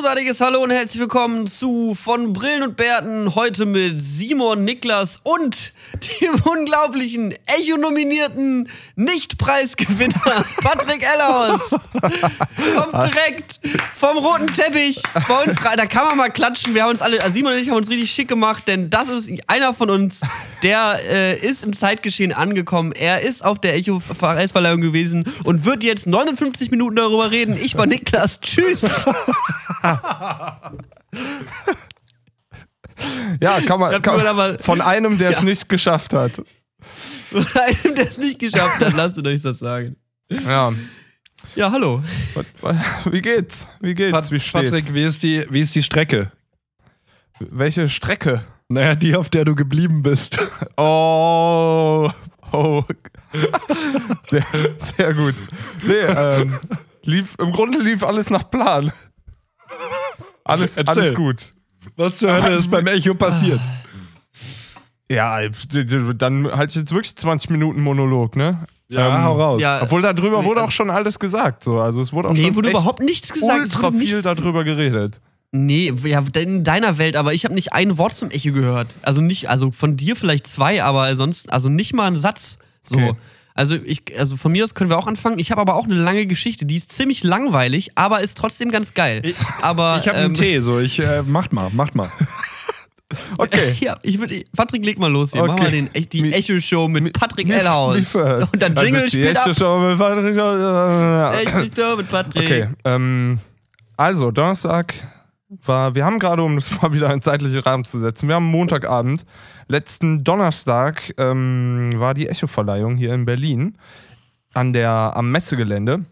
großartiges Hallo und herzlich willkommen zu von Brillen und Bärten. Heute mit Simon, Niklas und dem unglaublichen Echo-nominierten Nicht-Preisgewinner Patrick Ellerhaus. Kommt direkt vom roten Teppich bei uns rein. Da kann man mal klatschen. Wir haben uns alle, also Simon und ich haben uns richtig schick gemacht, denn das ist einer von uns, der äh, ist im Zeitgeschehen angekommen. Er ist auf der Echo-Preisverleihung gewesen und wird jetzt 59 Minuten darüber reden. Ich war Niklas. Tschüss. Ja, kann man, kann, aber- von einem, der es Ja. nicht geschafft hat. Einem, der es nicht geschafft hat, lasst euch das sagen. Ja. Ja, hallo. Wie geht's? Wie geht's? Pat Wie steht's? Patrick, wie ist, die, wie ist die Strecke? Welche Strecke? Naja, die, auf der du geblieben bist. Oh. Oh. Sehr, sehr gut. Nee, ähm, lief, im Grunde lief alles nach Plan. Alles, Erzähl. alles gut. Was zur Hölle ist beim Echo passiert? Ja, dann halt jetzt wirklich 20 Minuten Monolog, ne? Ja, Ähm, hau raus. Ja, Obwohl darüber Nee, wurde auch schon alles gesagt. So. Also es wurde auch nee, schon wurde echt überhaupt nichts gesagt. Es ultra wurde viel nichts, darüber geredet. nee, ja, in deiner Welt, aber ich habe nicht ein Wort zum Echo gehört. Also nicht, also von dir vielleicht zwei, aber sonst, also nicht mal einen Satz. So. Okay. Also ich, also von mir aus können wir auch anfangen. Ich habe aber auch eine lange Geschichte, die ist ziemlich langweilig, aber ist trotzdem ganz geil. aber Ich habe einen ähm, Tee, so ich äh, macht mal, macht mal. Okay. Ja, ich würde, Patrick, leg mal los hier. Mach Okay. mal den, die Mi- Echo-Show mit Patrick Me- Ellhaus. Und dann Das Jingle die spielt echte ab. Show mit Patrick. Echo-Show mit Patrick. Okay, ähm, also Donnerstag war, wir haben gerade, um das mal wieder in zeitliche Rahmen zu setzen, wir haben Montagabend. Letzten Donnerstag ähm, war die Echo-Verleihung hier in Berlin an der, am Messegelände.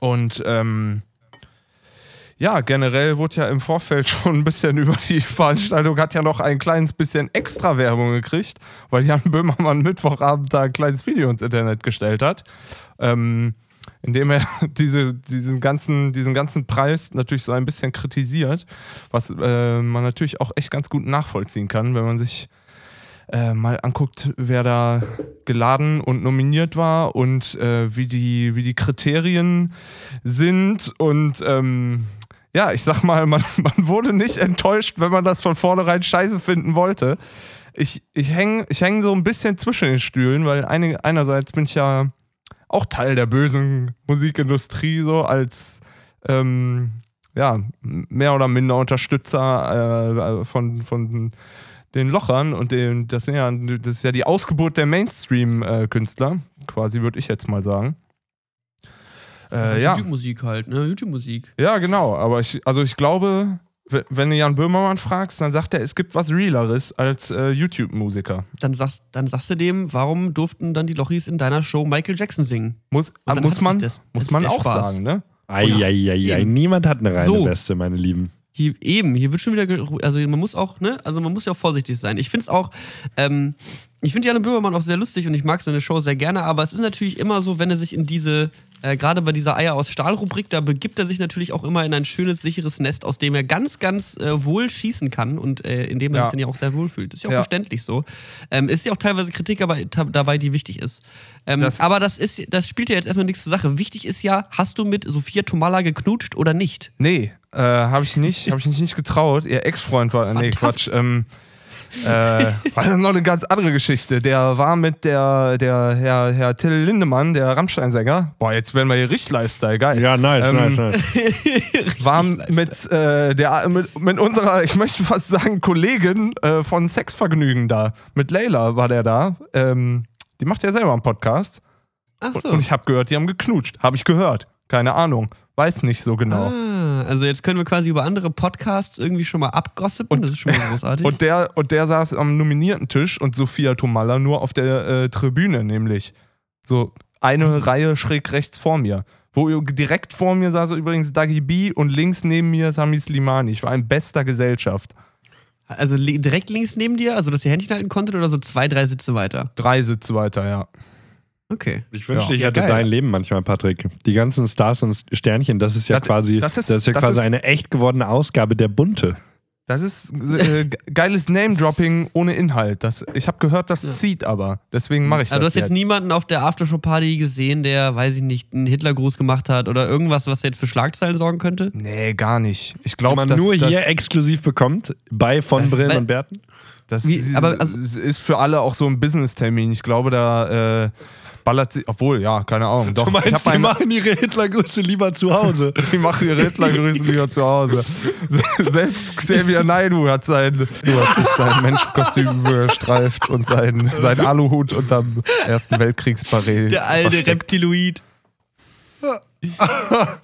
Und ähm, ja, generell wurde ja im Vorfeld schon ein bisschen über die Veranstaltung, hat ja noch ein kleines bisschen extra Werbung gekriegt, weil Jan Böhmermann Mittwochabend da ein kleines Video ins Internet gestellt hat. Ähm, indem er diese, diesen, ganzen, diesen ganzen Preis natürlich so ein bisschen kritisiert, was äh, man natürlich auch echt ganz gut nachvollziehen kann, wenn man sich äh, mal anguckt, wer da geladen und nominiert war und äh, wie, die, wie die Kriterien sind. Und ähm, ja, ich sag mal, man, man wurde nicht enttäuscht, wenn man das von vornherein scheiße finden wollte. Ich, ich hänge ich häng so ein bisschen zwischen den Stühlen, weil eine, einerseits bin ich ja auch Teil der bösen Musikindustrie, so als ähm, ja, mehr oder minder Unterstützer äh, von, von den Lochern und den, das, sind ja, das ist ja die Ausgeburt der Mainstream-Künstler, quasi, würde ich jetzt mal sagen. Äh, ja. YouTube-Musik halt, ne? YouTube-Musik. ja, genau, aber ich, also ich glaube, wenn du Jan Böhmermann fragst, dann sagt er, es gibt was Realeres als äh, YouTube-Musiker. Dann sagst, dann sagst du dem, warum durften dann die Lochis in deiner Show Michael Jackson singen? Muss, dann muss man, das- muss man auch Spaß. sagen, ne? Eieiei, niemand hat eine reine So. Weste, meine Lieben. Hier, eben, hier wird schon wieder, also man muss auch, ne, also man muss ja auch vorsichtig sein. Ich finde es auch, ähm, ich finde Jan Böhmermann auch sehr lustig und ich mag seine Show sehr gerne, aber es ist natürlich immer so, wenn er sich in diese, äh, gerade bei dieser Eier aus Stahl-Rubrik, da begibt er sich natürlich auch immer in ein schönes, sicheres Nest, aus dem er ganz, ganz äh, wohl schießen kann und äh, in dem er Ja. sich dann ja auch sehr wohl fühlt. Ist ja auch Ja. verständlich so. Ähm, ist ja auch teilweise Kritik aber, dabei, die wichtig ist. Ähm, Das- aber das ist, das spielt ja jetzt erstmal nichts zur Sache. Wichtig ist ja, hast du mit Sophia Tomalla geknutscht oder nicht? Nee, äh, habe ich nicht, habe ich mich nicht getraut. Ihr Ex-Freund war, nee. Quatsch. Ähm, äh, war das noch eine ganz andere Geschichte. Der war mit der, der Herr, Herr Till Lindemann, der Rammstein-Sänger. Boah, jetzt werden wir hier richtig Lifestyle, geil. Ja, nice, Ähm, nice, nice. war mit, äh, der, mit, mit unserer, ich möchte fast sagen, Kollegin äh, von Sexvergnügen da. Mit Leila war der da. Ähm, die macht ja selber einen Podcast. Ach so. Und ich habe gehört, die haben geknutscht. Habe ich gehört. Keine Ahnung. Weiß nicht so genau. Ah, also jetzt können wir quasi über andere Podcasts irgendwie schon mal abgossipen. das ist schon mal großartig. Und der, und der saß am nominierten Tisch und Sophia Tomalla nur auf der äh, Tribüne, nämlich. So eine Reihe schräg rechts vor mir. Wo direkt vor mir saß übrigens Dagi B und links neben mir Sami Slimani. Ich war in bester Gesellschaft. also direkt links neben dir, also dass ihr Händchen halten konntet oder so zwei, drei Sitze weiter. Drei Sitze weiter, ja. Okay. Ich wünschte, Ja. ich hätte Geil. dein Leben manchmal, Patrick. Die ganzen Stars und Sternchen, das ist ja Das- quasi, das das ist- ist, ja das quasi ist- eine echt gewordene Ausgabe der Bunte. Das ist äh, ge- geiles Name-Dropping ohne Inhalt. Das, ich habe gehört, das Ja. zieht aber. Deswegen mache ich Also du das. hast jetzt niemanden auf der Aftershow-Party gesehen, der, weiß ich nicht, einen Hitlergruß gemacht hat oder irgendwas, was jetzt für Schlagzeilen sorgen könnte? Nee, gar nicht. Ich glaube, man dass nur das, hier exklusiv bekommt, bei von Brillen und Bärten. das Wie- ist, aber also- ist für alle auch so ein Business-Termin. Ich glaube, da äh, ballert sie, obwohl, ja, keine Ahnung. Doch, Du meinst, die einen- machen ihre Hitlergrüße lieber zu Hause. Die machen ihre Hitlergrüße lieber zu Hause. Selbst Xavier Naidu hat sein, hat sein Menschenkostüm gestreift und sein, sein Aluhut unterm Ersten Weltkriegsparade. Der alte versteckt. Reptiloid.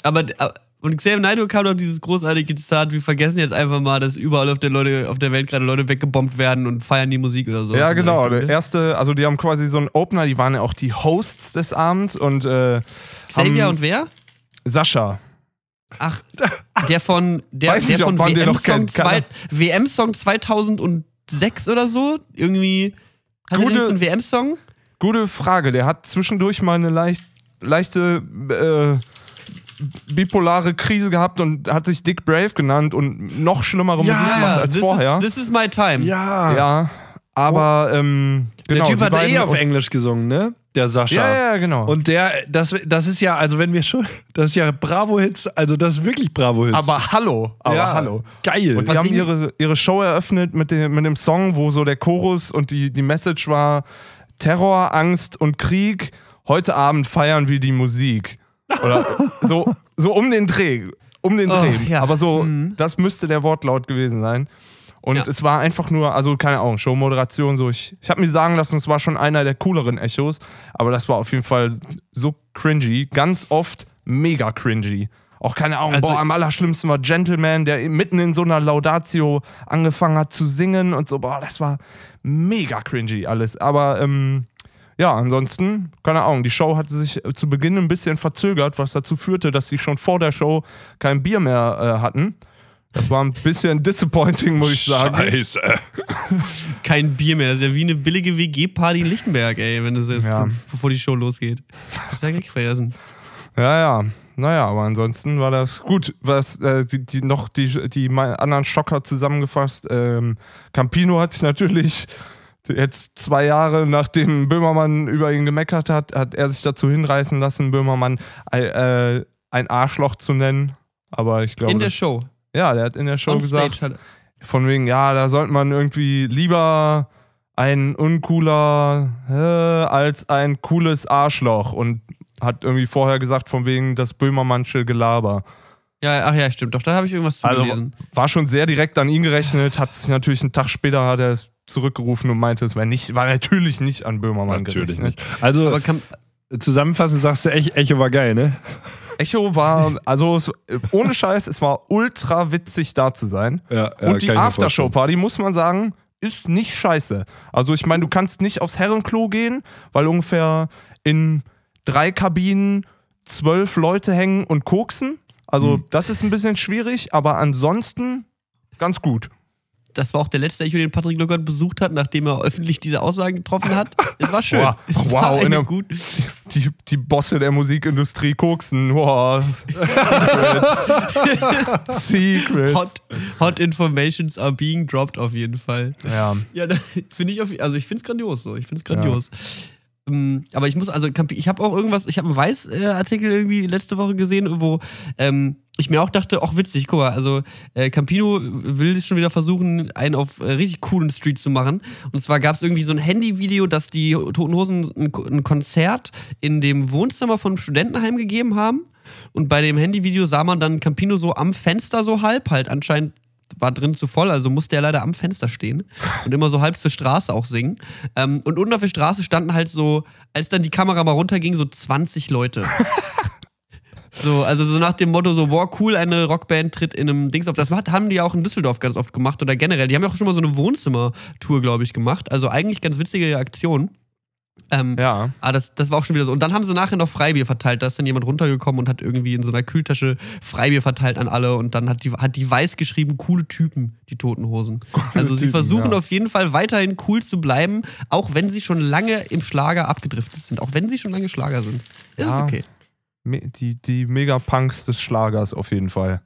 aber, aber und Xavier Naidoo kam doch dieses großartige Zitat, wir vergessen jetzt einfach mal, dass überall auf der, Leute, auf der Welt gerade Leute weggebombt werden und feiern die Musik oder so. Ja, genau. der ne? erste, also die haben quasi so einen Opener, die waren ja auch die Hosts des Abends und äh, Xavier und wer? Sascha. Ach, der von der, Weiß der nicht, von WM-Song WM-Song 2006 oder so. Irgendwie hat er Gute- so einen WM-Song? Gute Frage. Der hat zwischendurch mal eine leicht, leichte äh, bipolare Krise gehabt und hat sich Dick Brave genannt und noch schlimmere Ja, Musik gemacht als this vorher. Is, this is my time. Ja. Ja, aber ähm, genau, der Typ hat eh auf Englisch gesungen, ne? Der Sascha. Ja, ja, genau. Und der, das, das ist ja, also wenn wir schon, das ist ja Bravo-Hits, also das ist wirklich Bravo-Hits. aber hallo, aber ja, hallo. Geil. Und die Was haben ihre, ihre Show eröffnet mit dem, mit dem Song, wo so der Chorus und die, die Message war: Terror, Angst und Krieg. Heute Abend feiern wir die Musik. Oder so, so um den Dreh. Um den Oh, Dreh. ja. Aber so, Mhm. das müsste der Wortlaut gewesen sein. Und Ja. es war einfach nur, also keine Ahnung, Showmoderation, so. Ich, ich habe mir sagen lassen, es war schon einer der cooleren Echos, aber das war auf jeden Fall so cringy. Ganz oft mega cringy. Auch keine Ahnung, Also- boah, am allerschlimmsten war Gentleman, der mitten in so einer Laudatio angefangen hat zu singen und so, boah, das war mega cringy alles. Aber ähm, ja, ansonsten, keine Ahnung, die Show hatte sich zu Beginn ein bisschen verzögert, was dazu führte, dass sie schon vor der Show kein Bier mehr äh, hatten. Das war ein bisschen disappointing, muss ich sagen. Scheiße. Kein Bier mehr. Das ist ja wie eine billige WG-Party in Lichtenberg, ey, wenn du so Ja. bevor die Show losgeht. Das ist ja gefressen. Ja, ja. Naja, aber ansonsten war das gut. Was äh, die, die noch die, die anderen Schocker zusammengefasst. Ähm, Campino hat sich natürlich jetzt zwei Jahre nachdem Böhmermann über ihn gemeckert hat, hat er sich dazu hinreißen lassen, Böhmermann äh, ein Arschloch zu nennen. Aber ich glaube. In der Show. Ja, der hat in der Show On gesagt, Stage. Von wegen, ja, da sollte man irgendwie lieber ein uncooler äh, als ein cooles Arschloch und hat irgendwie vorher gesagt, von wegen das Böhmermannsche Gelaber. ja, ach ja, stimmt. Doch, da habe ich irgendwas zu Also gelesen. war schon sehr direkt an ihn gerechnet, hat sich natürlich einen Tag später hat er es zurückgerufen und meinte, es war nicht, war natürlich nicht an Böhmermann Natürlich gerechnet. nicht. Also, Aber kann, zusammenfassend sagst du, Ech- Echo war geil, ne? Echo war, also es, ohne Scheiß, es war ultra witzig da zu sein. Ja, Und die Aftershow-Party, muss man sagen, ist nicht scheiße. Also ich meine, du kannst nicht aufs Herrenklo gehen, weil ungefähr in drei Kabinen zwölf Leute hängen und koksen. Also Hm. das ist ein bisschen schwierig, aber ansonsten ganz gut. Das war auch der letzte Echo, den Patrick Luckert besucht hat, nachdem er öffentlich diese Aussagen getroffen hat. Es war schön. Wow, es wow, war in eine der- gut. Die, die Bosse der Musikindustrie koksen. Wow. Secret. Secret. Hot, hot informations are being dropped auf jeden Fall. Ja. Ja, das finde ich auf, also ich finde es grandios so. Ich finde es grandios. Ähm, aber ich muss, also ich habe auch irgendwas, ich habe einen Weiß-Artikel irgendwie letzte Woche gesehen, wo ähm, ich mir auch dachte, ach witzig, guck mal, also äh, Campino will schon wieder versuchen, einen auf äh, richtig coolen Street zu machen. Und zwar gab es irgendwie so ein Handyvideo, dass die Toten Hosen ein, ein Konzert in dem Wohnzimmer von einem Studentenheim gegeben haben. Und bei dem Handyvideo sah man dann Campino so am Fenster so halb, halt anscheinend war drin zu voll, also musste er leider am Fenster stehen und immer so halb zur Straße auch singen. Ähm, und unten auf der Straße standen halt so, als dann die Kamera mal runterging, so 20 Leute. So, also so nach dem Motto so, boah, cool, eine Rockband tritt in einem Dings auf. Das haben die auch in Düsseldorf ganz oft gemacht oder generell. Die haben ja auch schon mal so eine Wohnzimmertour, glaube ich, gemacht. Also eigentlich ganz witzige Aktion. Ähm, Ja. Ah, das, das war auch schon wieder so. Und dann haben sie nachher noch Freibier verteilt. Da ist dann jemand runtergekommen und hat irgendwie in so einer Kühltasche Freibier verteilt an alle. Und dann hat die, hat die weiß geschrieben, coole Typen, die Toten Hosen. also sie Typen, versuchen ja. auf jeden Fall weiterhin cool zu bleiben, auch wenn sie schon lange im Schlager abgedriftet sind. Auch wenn sie schon lange Schlager sind. Ist Ja. okay. Die, die Megapunks des Schlagers auf jeden Fall.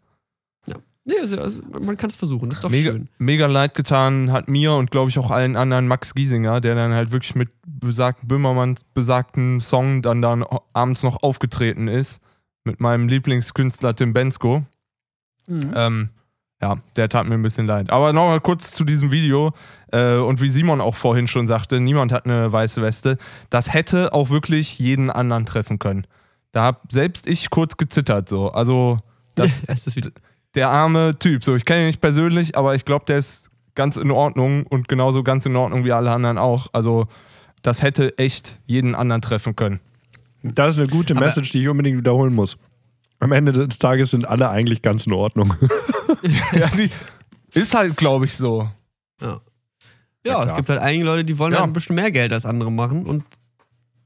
Nee, also, also, man kann es versuchen, das ist doch Mega, schön. mega leid getan hat mir und glaube ich auch allen anderen Max Giesinger, der dann halt wirklich mit besagten Böhmermanns besagten Song dann dann abends noch aufgetreten ist. Mit meinem Lieblingskünstler Tim Bensko. Mhm. Ähm, ja, der tat mir ein bisschen leid. Aber nochmal kurz zu diesem Video. Äh, und wie Simon auch vorhin schon sagte, niemand hat eine weiße Weste. Das hätte auch wirklich jeden anderen treffen können. Da hab selbst ich kurz gezittert so. Also, das, das der arme Typ. So, ich kenne ihn nicht persönlich, aber ich glaube, der ist ganz in Ordnung und genauso ganz in Ordnung wie alle anderen auch. Also, das hätte echt jeden anderen treffen können. Das ist eine gute Aber- Message, die ich unbedingt wiederholen muss. Am Ende des Tages sind alle eigentlich ganz in Ordnung. ja, die ist halt, glaube ich, so. Ja, ja es klar. gibt halt einige Leute, die wollen Ja. halt ein bisschen mehr Geld als andere machen und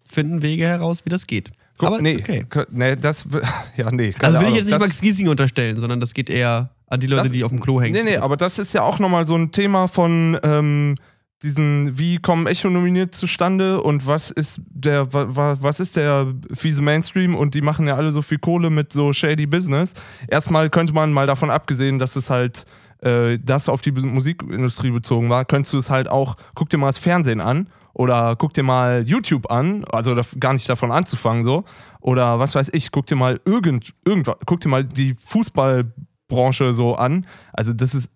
finden Wege heraus, wie das geht. Guck, Aber nee, ist okay. nee, das, ja, nee. Also will ich Ahnung. jetzt nicht das, Max Giesing unterstellen, sondern das geht eher an die Leute, Das- die auf dem Klo hängen. Nee, nee, aber das ist ja auch nochmal so ein Thema von ähm, diesen, wie kommen Echo nominiert zustande und was ist der, wa, wa, was ist der fiese Mainstream und die machen ja alle so viel Kohle mit so shady Business. Erstmal könnte man mal davon abgesehen, dass es halt äh, das auf die Musikindustrie bezogen war, könntest du es halt auch, guck dir mal das Fernsehen an oder guck dir mal YouTube an, also da, gar nicht davon anzufangen so, oder was weiß ich, guck dir mal irgend, irgendwas, guck dir mal die Fußballbranche so an. Also das ist,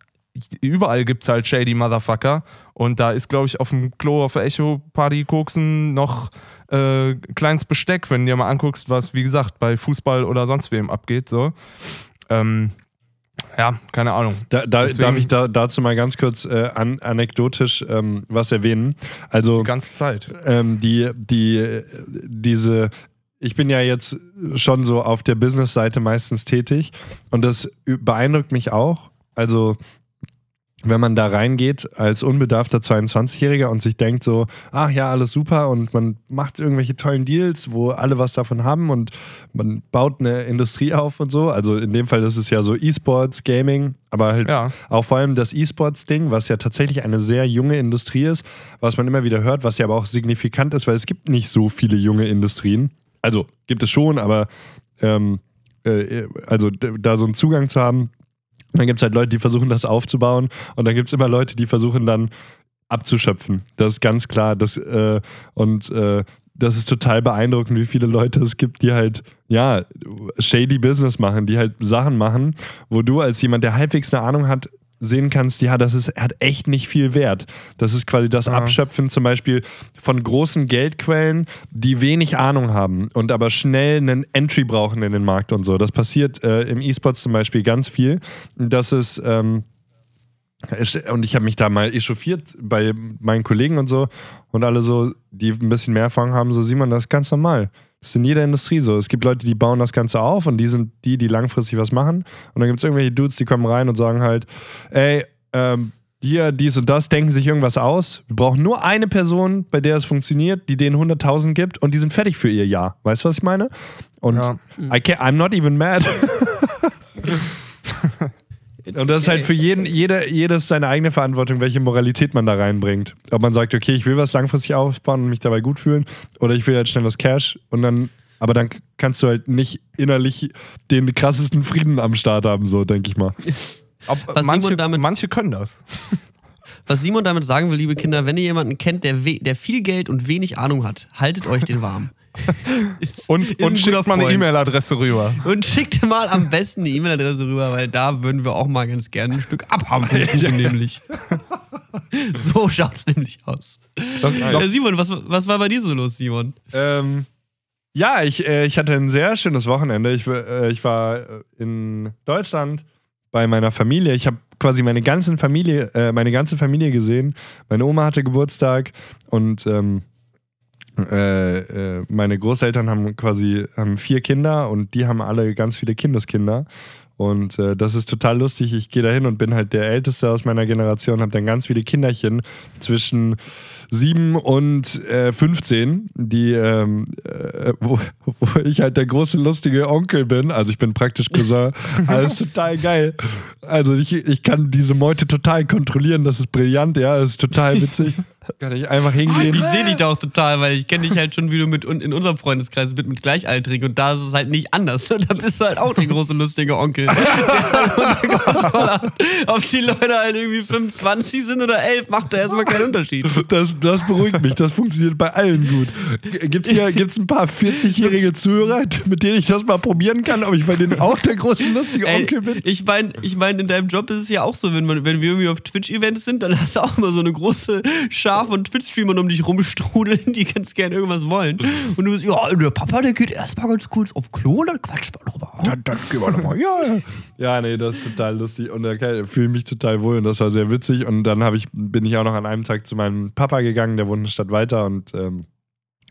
überall gibt es halt shady Motherfucker und da ist, glaube ich, auf dem Klo auf der Echo-Party koksen noch äh, kleines Besteck, wenn du dir mal anguckst, was, wie gesagt, bei Fußball oder sonst wem abgeht, so. Ähm, ja, keine Ahnung. Da, da, darf ich da, dazu mal ganz kurz äh, an, anekdotisch ähm, was erwähnen? Also Die ganze Zeit. ähm, die, die, diese, ich bin ja jetzt schon so auf der Business-Seite meistens tätig und das beeindruckt mich auch. Also, wenn man da reingeht als unbedarfter 22-Jähriger und sich denkt so, ach ja, alles super und man macht irgendwelche tollen Deals, wo alle was davon haben und man baut eine Industrie auf und so. Also in dem Fall ist ja so E-Sports, Gaming, aber halt Ja. auch vor allem das E-Sports-Ding, was ja tatsächlich eine sehr junge Industrie ist, was man immer wieder hört, was ja aber auch signifikant ist, weil es gibt nicht so viele junge Industrien. Also gibt es schon, aber ähm, äh, also d- da so einen Zugang zu haben, dann gibt es halt Leute, die versuchen, das aufzubauen und dann gibt es immer Leute, die versuchen dann abzuschöpfen. Das ist ganz klar. Das, äh, und äh, das ist total beeindruckend, wie viele Leute es gibt, die halt, ja, shady Business machen, die halt Sachen machen, wo du als jemand, der halbwegs eine Ahnung hat, sehen kannst, ja, das ist, hat echt nicht viel Wert. Das ist quasi das Ja. Abschöpfen zum Beispiel von großen Geldquellen, die wenig Ahnung haben und aber schnell einen Entry brauchen in den Markt und so. Das passiert äh, im E-Sports zum Beispiel ganz viel. Das ist, ähm, und ich habe mich da mal echauffiert bei meinen Kollegen und so und alle so, die ein bisschen mehr Erfahrung haben, so Simon, das ist ganz normal. Das ist in jeder Industrie so. Es gibt Leute, die bauen das Ganze auf und die sind die, die langfristig was machen. Und dann gibt es irgendwelche Dudes, die kommen rein und sagen halt, ey, ähm, hier, dies und das, denken sich irgendwas aus. Wir brauchen nur eine Person, bei der es funktioniert, die denen 100.000 gibt und die sind fertig für ihr Jahr. Weißt du, was ich meine? Und Ja. I'm not even mad. Und das ist halt für jeden, jeder, jedes seine eigene Verantwortung, welche Moralität man da reinbringt. Ob man sagt, okay, ich will was langfristig aufbauen und mich dabei gut fühlen, oder ich will halt schnell das Cash und dann, aber dann kannst du halt nicht innerlich den krassesten Frieden am Start haben, so denke ich mal. Ob, Was manche, Simon damit- manche können das. Was Simon damit sagen will, liebe Kinder, wenn ihr jemanden kennt, der, we- der viel Geld und wenig Ahnung hat, haltet euch den warm. Ist- Und, ist und schickt mal eine. E-Mail-Adresse rüber. Und schickt mal am besten eine E-Mail-Adresse rüber, weil da würden wir auch mal ganz gerne ein Stück abhaben Kuchen nämlich. so schaut's nämlich aus. Das, Ja, Simon, was, was war bei dir so los, Simon? Ähm, ja, ich, äh, ich hatte ein sehr schönes Wochenende. Ich, war- äh, ich war äh, in Deutschland bei meiner Familie. Ich habe quasi meine ganze Familie, äh, meine ganze Familie gesehen. Meine Oma hatte Geburtstag und ähm, äh, äh, meine Großeltern haben quasi haben vier Kinder und die haben alle ganz viele Kindeskinder. Und äh, das ist total lustig. Ich gehe da hin und bin halt der Älteste aus meiner Generation, habe dann ganz viele Kinderchen zwischen sieben und äh, 15, die, ähm, äh, wo, wo ich halt der große lustige Onkel bin. Also ich bin praktisch Cousin. Alles total geil. Also ich, ich kann diese Meute total kontrollieren. Das ist brillant, ja, das ist total witzig. Kann ich einfach hingehen. Ich sehe dich da auch total, weil ich kenne dich halt schon, wie du mit in unserem Freundeskreis bist mit Gleichaltrigen und da ist es halt nicht anders. Und da bist du halt auch der große lustige Onkel. Ob die Leute halt irgendwie 25 sind oder 11, macht da erstmal keinen Unterschied. Das, das beruhigt mich. Das funktioniert bei allen gut. Gibt es hier gibt's ein paar 40-jährige Zuhörer, mit denen ich das mal probieren kann, ob ich bei denen auch der große lustige Onkel bin? ich meine, ich mein, in deinem Job ist es ja auch so, wenn, man, wenn wir irgendwie auf Twitch-Events sind, dann hast du auch immer so eine große Schar von Twitch-Streamern um dich rumstrudeln, die ganz gerne irgendwas wollen. Und du bist, ja, der Papa, der geht erstmal ganz kurz auf Klo und dann quatscht man drüber. Dann, dann gehen wir nochmal. Ja, ja. ja, nee, das ist total lustig und da fühle ich mich total wohl und das war sehr witzig. Und dann ich, bin ich auch noch an einem Tag zu meinem Papa gegangen, der wohnt eine Stadt weiter und ähm,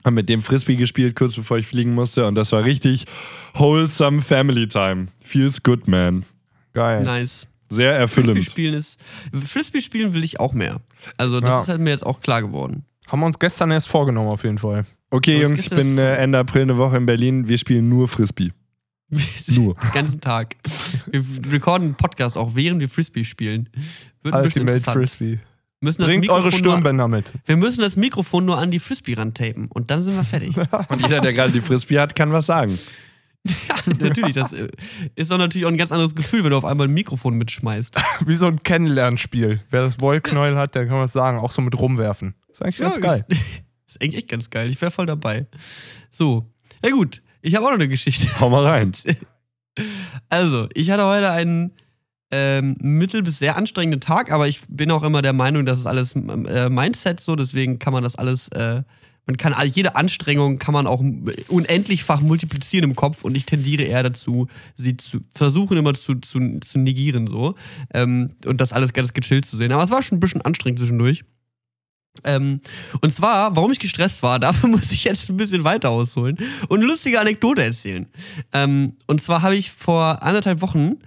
haben mit dem Frisbee gespielt, kurz bevor ich fliegen musste. Und das war richtig wholesome Family Time. Feels good, man. Geil. Nice. Sehr erfüllend. Frisbee spielen ist. Frisbee spielen will ich auch mehr. Also, das Ja. ist halt mir jetzt auch klar geworden. Haben wir uns gestern erst vorgenommen, auf jeden Fall. Okay, Jungs, ich bin äh, Ende April eine Woche in Berlin. Wir spielen nur Frisbee. Nur. Den ganzen Tag. Wir recorden einen Podcast auch, während wir Frisbee spielen. Wird ein bisschen Ultimate. Frisbee. Müssen das Bringt eure Mikrofon nur- Stirnbänder mit. Wir müssen das Mikrofon nur an die Frisbee rantapen und dann sind wir fertig. Und jeder, der gerade die Frisbee hat, kann was sagen. Ja, natürlich. Das äh, ist doch natürlich auch ein ganz anderes Gefühl, wenn du auf einmal ein Mikrofon mitschmeißt. Wie so ein Kennenlernspiel. Wer das Wollknäuel hat, der kann was sagen. Auch so mit rumwerfen. Ist eigentlich ganz geil. ist eigentlich echt ganz geil. Ich wäre voll dabei. So. Ja, gut. Ich habe auch noch eine Geschichte. Hau mal rein. Also, ich hatte heute einen ähm, mittel- bis sehr anstrengenden Tag, aber ich bin auch immer der Meinung, das ist alles äh, Mindset so, deswegen kann man das alles, äh, man kann all- jede Anstrengung kann man auch unendlichfach multiplizieren im Kopf und ich tendiere eher dazu, sie zu versuchen immer zu, zu, zu negieren so ähm, und das alles ganz gechillt zu sehen. Aber es war schon ein bisschen anstrengend zwischendurch. Ähm, und zwar, warum ich gestresst war, dafür muss ich jetzt ein bisschen weiter ausholen und eine lustige Anekdote erzählen. Ähm, und zwar habe ich vor anderthalb Wochen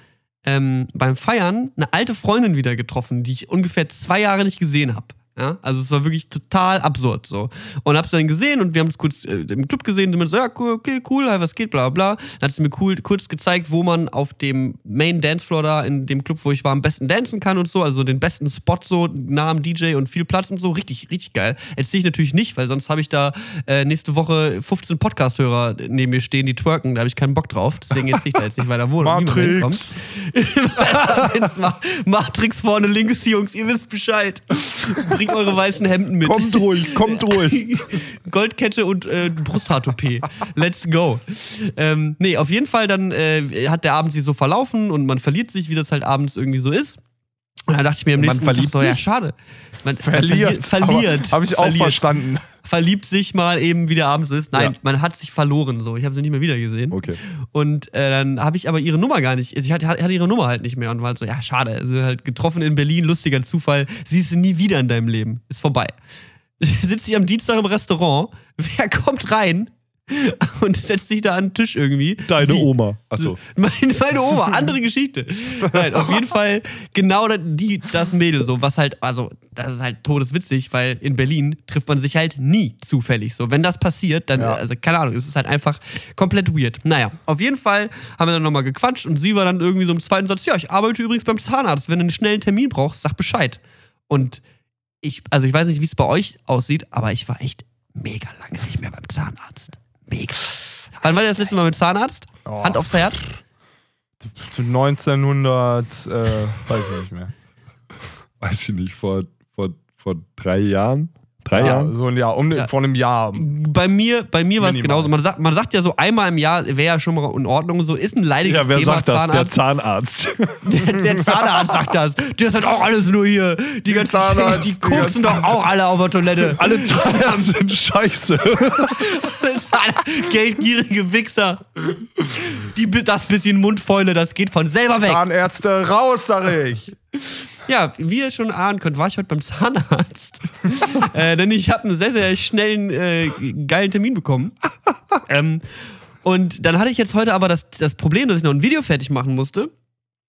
ähm, beim Feiern eine alte Freundin wieder getroffen, die ich ungefähr zwei Jahre nicht gesehen habe. Ja, also es war wirklich total absurd so. Und hab's dann gesehen und wir haben es kurz äh, im Club gesehen, sind wir so, ja, cool, okay, cool, was geht, bla bla. Dann hat sie mir cool, kurz gezeigt, wo man auf dem Main Dancefloor da, in dem Club, wo ich war, am besten dancen kann und so, also den besten Spot so, nah am DJ und viel Platz und so, richtig, richtig geil. Erzähl ich natürlich nicht, weil sonst habe ich da äh, nächste Woche 15 Podcast-Hörer neben mir stehen, die twerken, da habe ich keinen Bock drauf. Deswegen erzähl ich da jetzt nicht weiter, wo und Matrix. Ma Matrix vorne links, Jungs, ihr wisst Bescheid. Bringt eure weißen Hemden mit. Kommt ruhig, kommt ruhig. Goldkette und äh, Brusthaar-Toupet. Let's go. Ähm, nee, auf jeden Fall dann äh, hat der Abend sich so verlaufen und man verliert sich, wie das halt abends irgendwie so ist. Und dann dachte ich mir am Man nächsten verliebt Tag so, ja, schade. Man Verliert. Verliert. Habe ich auch verliert. verstanden. Verliebt sich mal eben, wie der Abend so ist. Nein, Ja. man hat sich verloren so. Ich habe sie nicht mehr wiedergesehen. Okay. Und äh, dann habe ich aber ihre Nummer gar nicht. Also ich hatte, hatte ihre Nummer halt nicht mehr und war halt so, ja, schade. Also halt getroffen in Berlin, lustiger Zufall. Siehst du nie wieder in deinem Leben. Ist vorbei. Sitzt sie am Dienstag im Restaurant. Wer kommt rein und setzt sich da an den Tisch irgendwie? Deine Sie. Oma. Achso. Meine, meine Oma, andere Geschichte. Nein, auf jeden Fall genau die, das Mädel so, was halt, also, das ist halt todeswitzig, weil in Berlin trifft man sich halt nie zufällig so. Wenn das passiert, dann, Ja. also, keine Ahnung, es ist halt einfach komplett weird. Naja, auf jeden Fall haben wir dann nochmal gequatscht und sie war dann irgendwie so im zweiten Satz, ja, ich arbeite übrigens beim Zahnarzt, wenn du einen schnellen Termin brauchst, sag Bescheid. Und ich, also ich weiß nicht, wie es bei euch aussieht, aber ich war echt mega lange nicht mehr beim Zahnarzt. Mega. Wann war das letzte Mal mit Zahnarzt? Oh. Hand aufs Herz? 1900, äh, weiß ich nicht mehr. Weiß ich nicht, vor, vor, vor drei Jahren? Drei Ja, Jahren? so ein Jahr, um, Ja. vor einem Jahr. Bei mir, bei mir war es genauso. Man sagt, man sagt ja so, einmal im Jahr wäre ja schon mal in Ordnung. So ist ein leidiges Ja, wer Thema. sagt das? Der Zahnarzt. Zahnarzt. Der, der Zahnarzt sagt das. Der sagt auch alles nur hier. Die ganzen Zahnarzt, die die koksen ganzen- doch auch alle auf der Toilette. Alle Zahnärzte sind scheiße. Geldgierige Wichser. Die, das bisschen Mundfäule, das geht von selber weg. Zahnärzte raus, sag ich. Ja, wie ihr schon ahnen könnt, war ich heute beim Zahnarzt. äh, denn ich habe einen sehr, sehr schnellen, äh, geilen Termin bekommen. ähm, und dann hatte ich jetzt heute aber das, das Problem, dass ich noch ein Video fertig machen musste.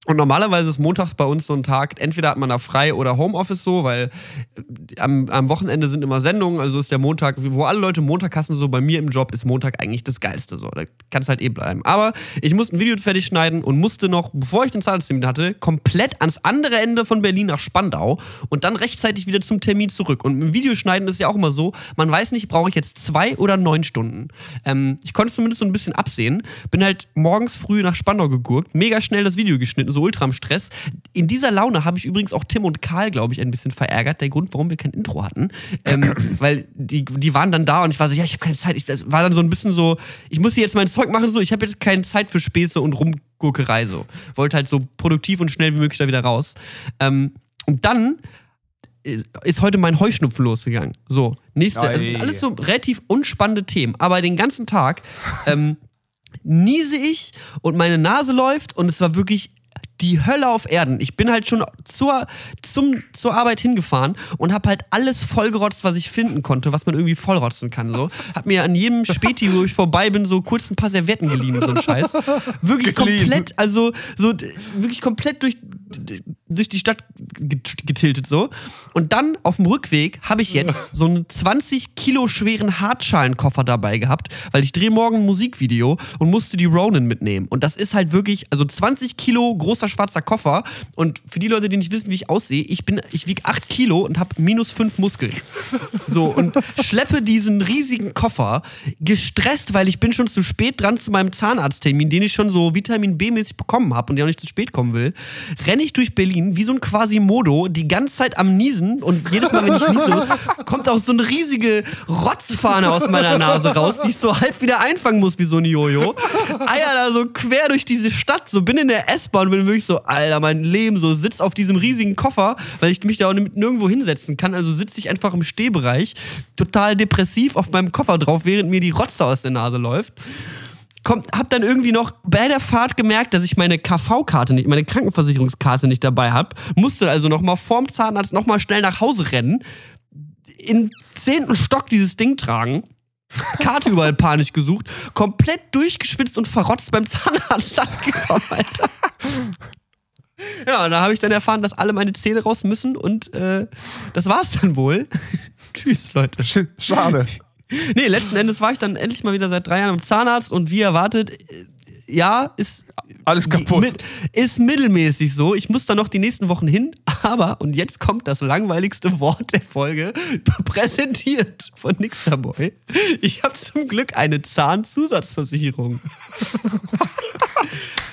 Und normalerweise ist montags bei uns so ein Tag, entweder hat man da frei oder Homeoffice so, weil äh, am, am Wochenende sind immer Sendungen, also ist der Montag, wo alle Leute Montag hassen, so bei mir im Job ist Montag eigentlich das Geilste so. Da kann es halt eh bleiben. Aber ich musste ein Video fertig schneiden und musste noch, bevor ich den Zahnarzttermin hatte, komplett ans andere Ende von Berlin nach Spandau und dann rechtzeitig wieder zum Termin zurück. Und im Videoschneiden ist ja auch immer so, man weiß nicht, brauche ich jetzt zwei oder neun Stunden. Ähm, ich konnte es zumindest so ein bisschen absehen, bin halt morgens früh nach Spandau gegurkt, mega schnell das Video geschnitten, so ultra am Stress. In dieser Laune habe ich übrigens auch Tim und Karl, glaube ich, ein bisschen verärgert. Der Grund, warum wir kein Intro hatten. Ähm, weil die, die waren dann da und ich war so, ja, ich habe keine Zeit. Ich, das war dann so ein bisschen so, ich muss hier jetzt mein Zeug machen, so, ich habe jetzt keine Zeit für Späße und Rumgurkerei, so. Wollte halt so produktiv und schnell wie möglich da wieder raus. Ähm, und dann ist heute mein Heuschnupfen losgegangen. So, nächste, es ist alles so relativ unspannende Themen, aber den ganzen Tag ähm, niese ich und meine Nase läuft und es war wirklich die Hölle auf Erden. Ich bin halt schon zur, zum, zur Arbeit hingefahren und habe halt alles vollgerotzt, was ich finden konnte, was man irgendwie vollrotzen kann. So. Hab mir an jedem Späti, wo ich vorbei bin, so kurz ein paar Servietten geliehen, so ein Scheiß. Wirklich komplett, also so wirklich komplett durch, durch die Stadt getiltet so. Und dann auf dem Rückweg habe ich jetzt so einen 20 Kilo schweren Hartschalenkoffer dabei gehabt, weil ich drehe morgen ein Musikvideo und musste die Ronin mitnehmen. Und das ist halt wirklich, also 20 Kilo großer schwarzer Koffer. Und für die Leute, die nicht wissen, wie ich aussehe, ich bin, ich wiege 8 Kilo und habe minus 5 Muskeln. So, und schleppe diesen riesigen Koffer, gestresst, weil ich bin schon zu spät dran zu meinem Zahnarzttermin, den ich schon so Vitamin B-mäßig bekommen habe und der auch nicht zu spät kommen will, renne ich durch Berlin wie so ein Quasimodo, die ganze Zeit am Niesen und jedes Mal, wenn ich niese, kommt auch so eine riesige Rotzfahne aus meiner Nase raus, die ich so halb wieder einfangen muss wie so ein Jojo. Eier da so quer durch diese Stadt, so bin in der S-Bahn und bin wirklich so, Alter, mein Leben so sitzt auf diesem riesigen Koffer, weil ich mich da auch nirgendwo hinsetzen kann. Also sitze ich einfach im Stehbereich, total depressiv auf meinem Koffer drauf, während mir die Rotze aus der Nase läuft kommt, hab dann irgendwie noch bei der Fahrt gemerkt, dass ich meine KV-Karte nicht, meine Krankenversicherungskarte nicht dabei habe. Musste also noch mal vorm Zahnarzt noch mal schnell nach Hause rennen, in zehnten Stock dieses Ding tragen. Karte überall panisch gesucht, komplett durchgeschwitzt und verrotzt beim Zahnarzt angekommen, Alter. Ja, und da habe ich dann erfahren, dass alle meine Zähne raus müssen und äh, das war's dann wohl. Tschüss, Leute. Schade. Nee, letzten Endes war ich dann endlich mal wieder seit drei Jahren im Zahnarzt und wie erwartet, äh, ja, ist alles kaputt. Mit, ist mittelmäßig so. Ich muss da noch die nächsten Wochen hin, aber, und jetzt kommt das langweiligste Wort der Folge, präsentiert von Nixterboy. Ich habe zum Glück eine Zahnzusatzversicherung.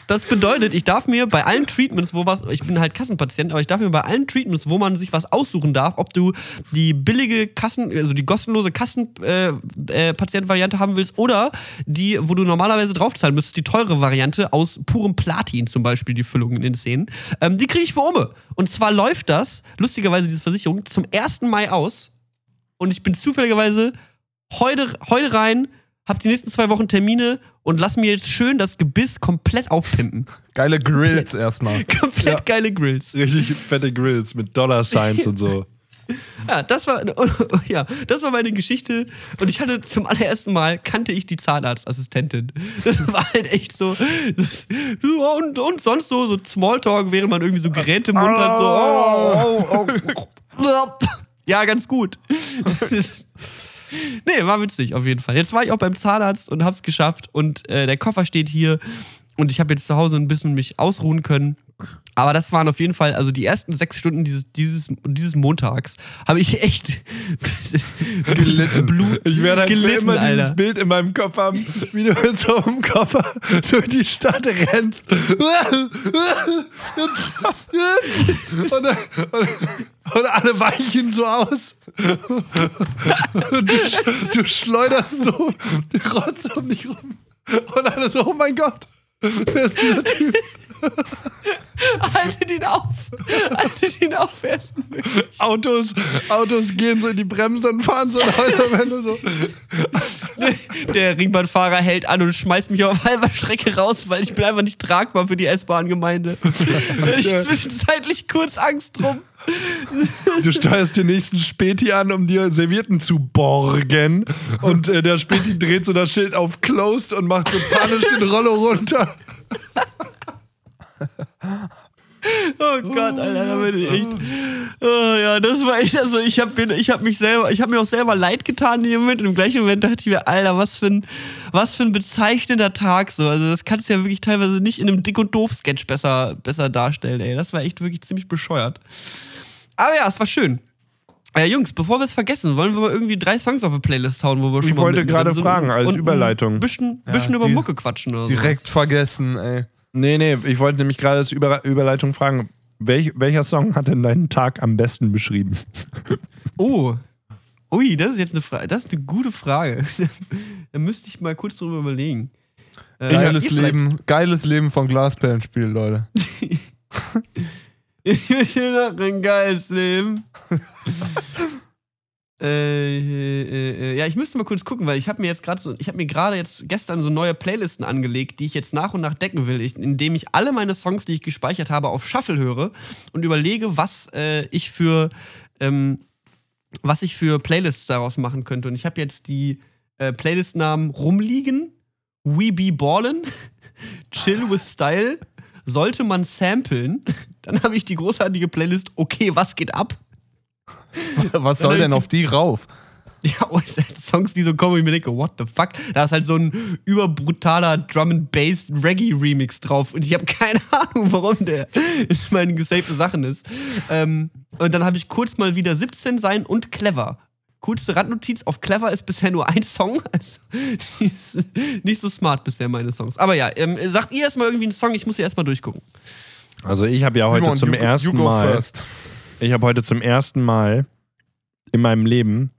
Das bedeutet, ich darf mir bei allen Treatments, wo was, ich bin halt Kassenpatient, aber ich darf mir bei allen Treatments, wo man sich was aussuchen darf, ob du die billige Kassen, also die kostenlose Kassenpatient-Variante äh, äh, haben willst oder die, wo du normalerweise draufzahlen müsstest, die teure Variante aus purem Platin, zum Beispiel die Füllungen in den Szenen, ähm, die kriege ich für Umme. Und zwar läuft das, lustigerweise diese Versicherung, zum 1. Mai aus und ich bin zufälligerweise heute, heute rein, hab die nächsten zwei Wochen Termine und lass mir jetzt schön das Gebiss komplett aufpimpen. Geile Grills komplett, erstmal. Komplett ja. geile Grills. Richtig fette Grills mit Dollar-Signs und so. Ja, das war, ja, das war meine Geschichte. Und ich hatte zum allerersten Mal kannte ich die Zahnarztassistentin. Das war halt echt so. Das, und, und sonst so, so Smalltalk, während man irgendwie so Geräte im Mund hat. So, oh, oh, oh. Ja, ganz gut. nee, war witzig auf jeden Fall. Jetzt war ich auch beim Zahnarzt und hab's geschafft und äh, der Koffer steht hier und ich habe jetzt zu Hause ein bisschen mich ausruhen können. Aber das waren auf jeden Fall, also die ersten sechs Stunden dieses, dieses, dieses Montags habe ich echt gelitten. Blut ich werde halt gelitten, immer Alter. dieses Bild in meinem Kopf haben, wie du mit so einem Koffer durch die Stadt rennst. und, und, und alle weichen so aus. Und du, du schleuderst so die Rotze um dich rum. Und alle so, oh mein Gott. Wer ist dieser Typ? Haltet ihn auf! Haltet ihn auf, erst Autos, Autos gehen so in die Bremse und fahren so Leute, so. Der Ringbahnfahrer hält an und schmeißt mich auf halber Strecke raus, weil ich bin einfach nicht tragbar für die S-Bahn-Gemeinde. ich zwischenzeitlich kurz Angst drum. Du steuerst den nächsten Späti an, um dir Servietten zu borgen. Und äh, der Späti dreht so das Schild auf Closed und macht so panisch den Rollo runter. Oh Gott, Alter, da bin ich echt. Oh, ja, das war echt, also ich habe ich hab mich selber, ich habe mir auch selber leid getan in dem Moment und im gleichen Moment dachte ich mir, Alter, was für ein, was für ein bezeichnender Tag so. Also das kannst du ja wirklich teilweise nicht in einem Dick- und Doof-Sketch besser, besser darstellen, ey. Das war echt wirklich ziemlich bescheuert. Aber ja, es war schön. Ja, Jungs, bevor wir es vergessen, wollen wir mal irgendwie drei Songs auf eine Playlist hauen, wo wir schon Ich mal wollte mittendrin gerade fragen, als und Überleitung. Ein bisschen, Ja, bisschen über die- Mucke quatschen oder Direkt vergessen, ey. Nee, nee, ich wollte nämlich gerade als Über Überleitung fragen, welch, welcher Song hat denn deinen Tag am besten beschrieben? Oh. Ui, das ist jetzt eine Frage. Das ist eine gute Frage. da müsste ich mal kurz drüber überlegen. Äh, Geiles ihr vielleicht- Leben, geiles Leben von Glasperlenspiel, Leute. Ich will noch ein geiles Leben. Äh, äh, äh, ja, ich müsste mal kurz gucken, weil ich habe mir jetzt gerade so, ich habe mir gerade jetzt gestern so neue Playlisten angelegt, die ich jetzt nach und nach decken will, ich, indem ich alle meine Songs, die ich gespeichert habe, auf Shuffle höre und überlege, was äh, ich für ähm, was ich für Playlists daraus machen könnte. Und ich habe jetzt die äh, Playlist-Namen rumliegen, We Be Ballin', Chill with Style, sollte man samplen, dann habe ich die großartige Playlist Okay, was geht ab? Was soll denn auf die rauf? Ja, und Songs, die so kommen, wo ich mir denke, what the fuck? Da ist halt so ein überbrutaler Drum and Bass Reggae Remix drauf und ich habe keine Ahnung, warum der in meinen gesavte Sachen ist. Ähm, und dann habe ich kurz mal wieder 17 sein und Clever. Coolste Randnotiz, auf Clever ist bisher nur ein Song. Also, nicht so smart bisher, meine Songs. Aber ja, ähm, sagt ihr erstmal irgendwie einen Song, ich muss hier erstmal durchgucken. Also ich habe ja heute Simon, zum you, ersten you Mal, First. Ich habe heute zum ersten Mal in meinem Leben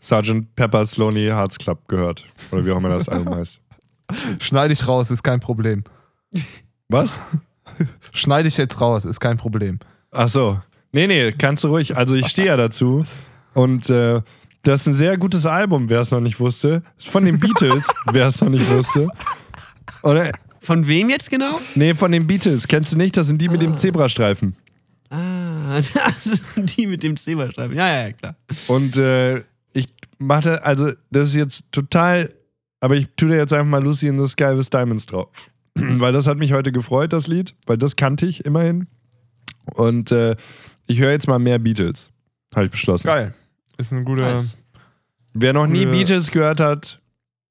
Sgt. Pepper's Lonely Hearts Club gehört. Oder wie auch immer das Album heißt. Schneide ich raus, ist kein Problem. Was? Schneide ich jetzt raus, ist kein Problem. Ach so. Nee, nee, kannst du ruhig. Also ich stehe ja dazu. Und äh, das ist ein sehr gutes Album, wer es noch nicht wusste. Ist von den Beatles, wer es noch nicht wusste. Oder? Von wem jetzt genau? Nee, von den Beatles. Kennst du nicht? Das sind die mit dem Zebrastreifen. Ah, das sind die mit dem Zebrastreifen. Ja, ja, ja, klar. Und äh, ich mache, also das ist jetzt total, aber ich tue da jetzt einfach mal Lucy in the Sky with Diamonds drauf. weil das hat mich heute gefreut, das Lied, weil das kannte ich immerhin. Und äh, ich höre jetzt mal mehr Beatles. Habe ich beschlossen. Geil. Ist ein guter. Nice. Wer noch nie Beatles gehört hat,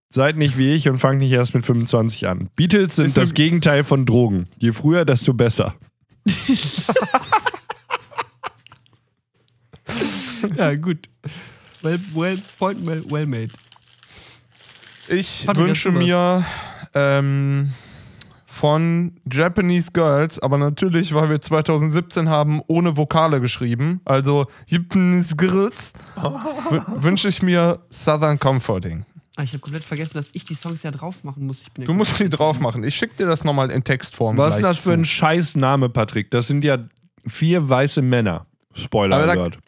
seid nicht wie ich und fangt nicht erst mit 25 an. Beatles sind Ist das Gegenteil von Drogen. Je früher, desto besser. Ja, gut. Well, well, point well, well made. Ich Patrick, wünsche mir ähm, von Japanese Girls, aber natürlich, weil wir 2017 haben, ohne Vokale geschrieben, also Japanese Girls, wünsche ich mir Southern Comforting. Ah, ich habe komplett vergessen, dass ich die Songs ja drauf machen muss. Ich bin ja Du musst die drauf machen. Ich schicke dir das nochmal in Textform. Was ist das für ein scheiß Name, Patrick? Das sind ja vier weiße Männer. Spoiler Aber da- alert.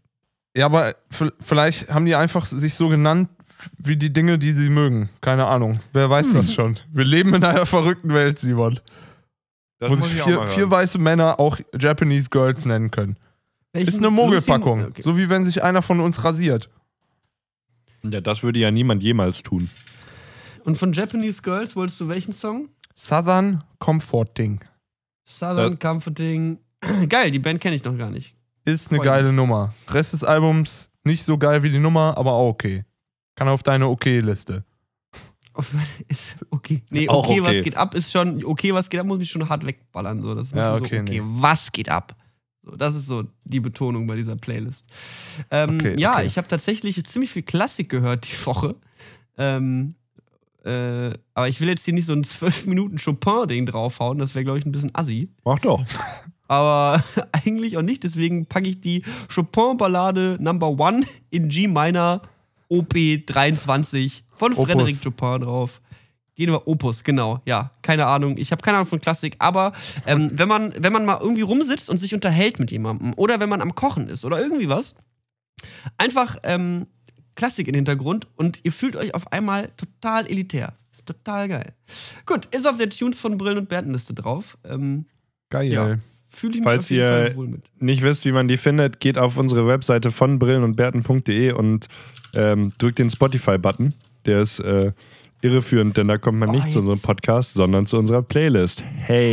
Ja, aber vielleicht haben die einfach sich so genannt wie die Dinge, die sie mögen. Keine Ahnung. Wer weiß Hm. das schon? Wir leben in einer verrückten Welt, Simon. Das wo sich vier, vier weiße Männer auch Japanese Girls nennen können. Welchen- Ist eine Mogelpackung. Okay. So wie wenn sich einer von uns rasiert. Ja, das würde ja niemand jemals tun. Und von Japanese Girls wolltest du welchen Song? Southern Comforting. Southern Äh. Comforting. Geil, die Band kenne ich noch gar nicht. Ist eine Voll geile Nummer. Rest des Albums nicht so geil wie die Nummer, aber auch okay. Kann auf deine Okay-Liste. Ist okay. Nee, okay, okay. was geht ab, ist schon, okay, was geht ab, muss mich schon hart wegballern. So. Das ist Ja, schon okay, so, okay, nee. was geht ab? So, das ist so die Betonung bei dieser Playlist. Ähm, Okay, ja, okay. ich habe tatsächlich ziemlich viel Klassik gehört die Woche. Ähm, äh, aber ich will jetzt hier nicht so ein 12 Minuten Chopin-Ding draufhauen, das wäre, glaube ich, ein bisschen assi. Mach doch. Aber eigentlich auch nicht, deswegen packe ich die Chopin-Ballade Number One in G Minor OP 23 von Opus. Frédéric Chopin drauf. Gehen wir Opus, genau. Ja, keine Ahnung. Ich habe keine Ahnung von Klassik, aber ähm, wenn, man, wenn man mal irgendwie rumsitzt und sich unterhält mit jemandem oder wenn man am Kochen ist oder irgendwie was, einfach ähm, Klassik in den Hintergrund und ihr fühlt euch auf einmal total elitär. Ist total geil. Gut, ist auf der Tunes von Brillen und Bärtenliste drauf. Ähm, Geil. Ja. Fühle ich mich Falls auf jeden ihr- Fall wohl mit. Nicht wisst, wie man die findet, geht auf unsere Webseite von brillen und bärten.de und ähm, drückt den Spotify-Button. Der ist äh, irreführend, denn da kommt man Oh, nicht zu unserem jetzt. Podcast, sondern zu unserer Playlist. Hey.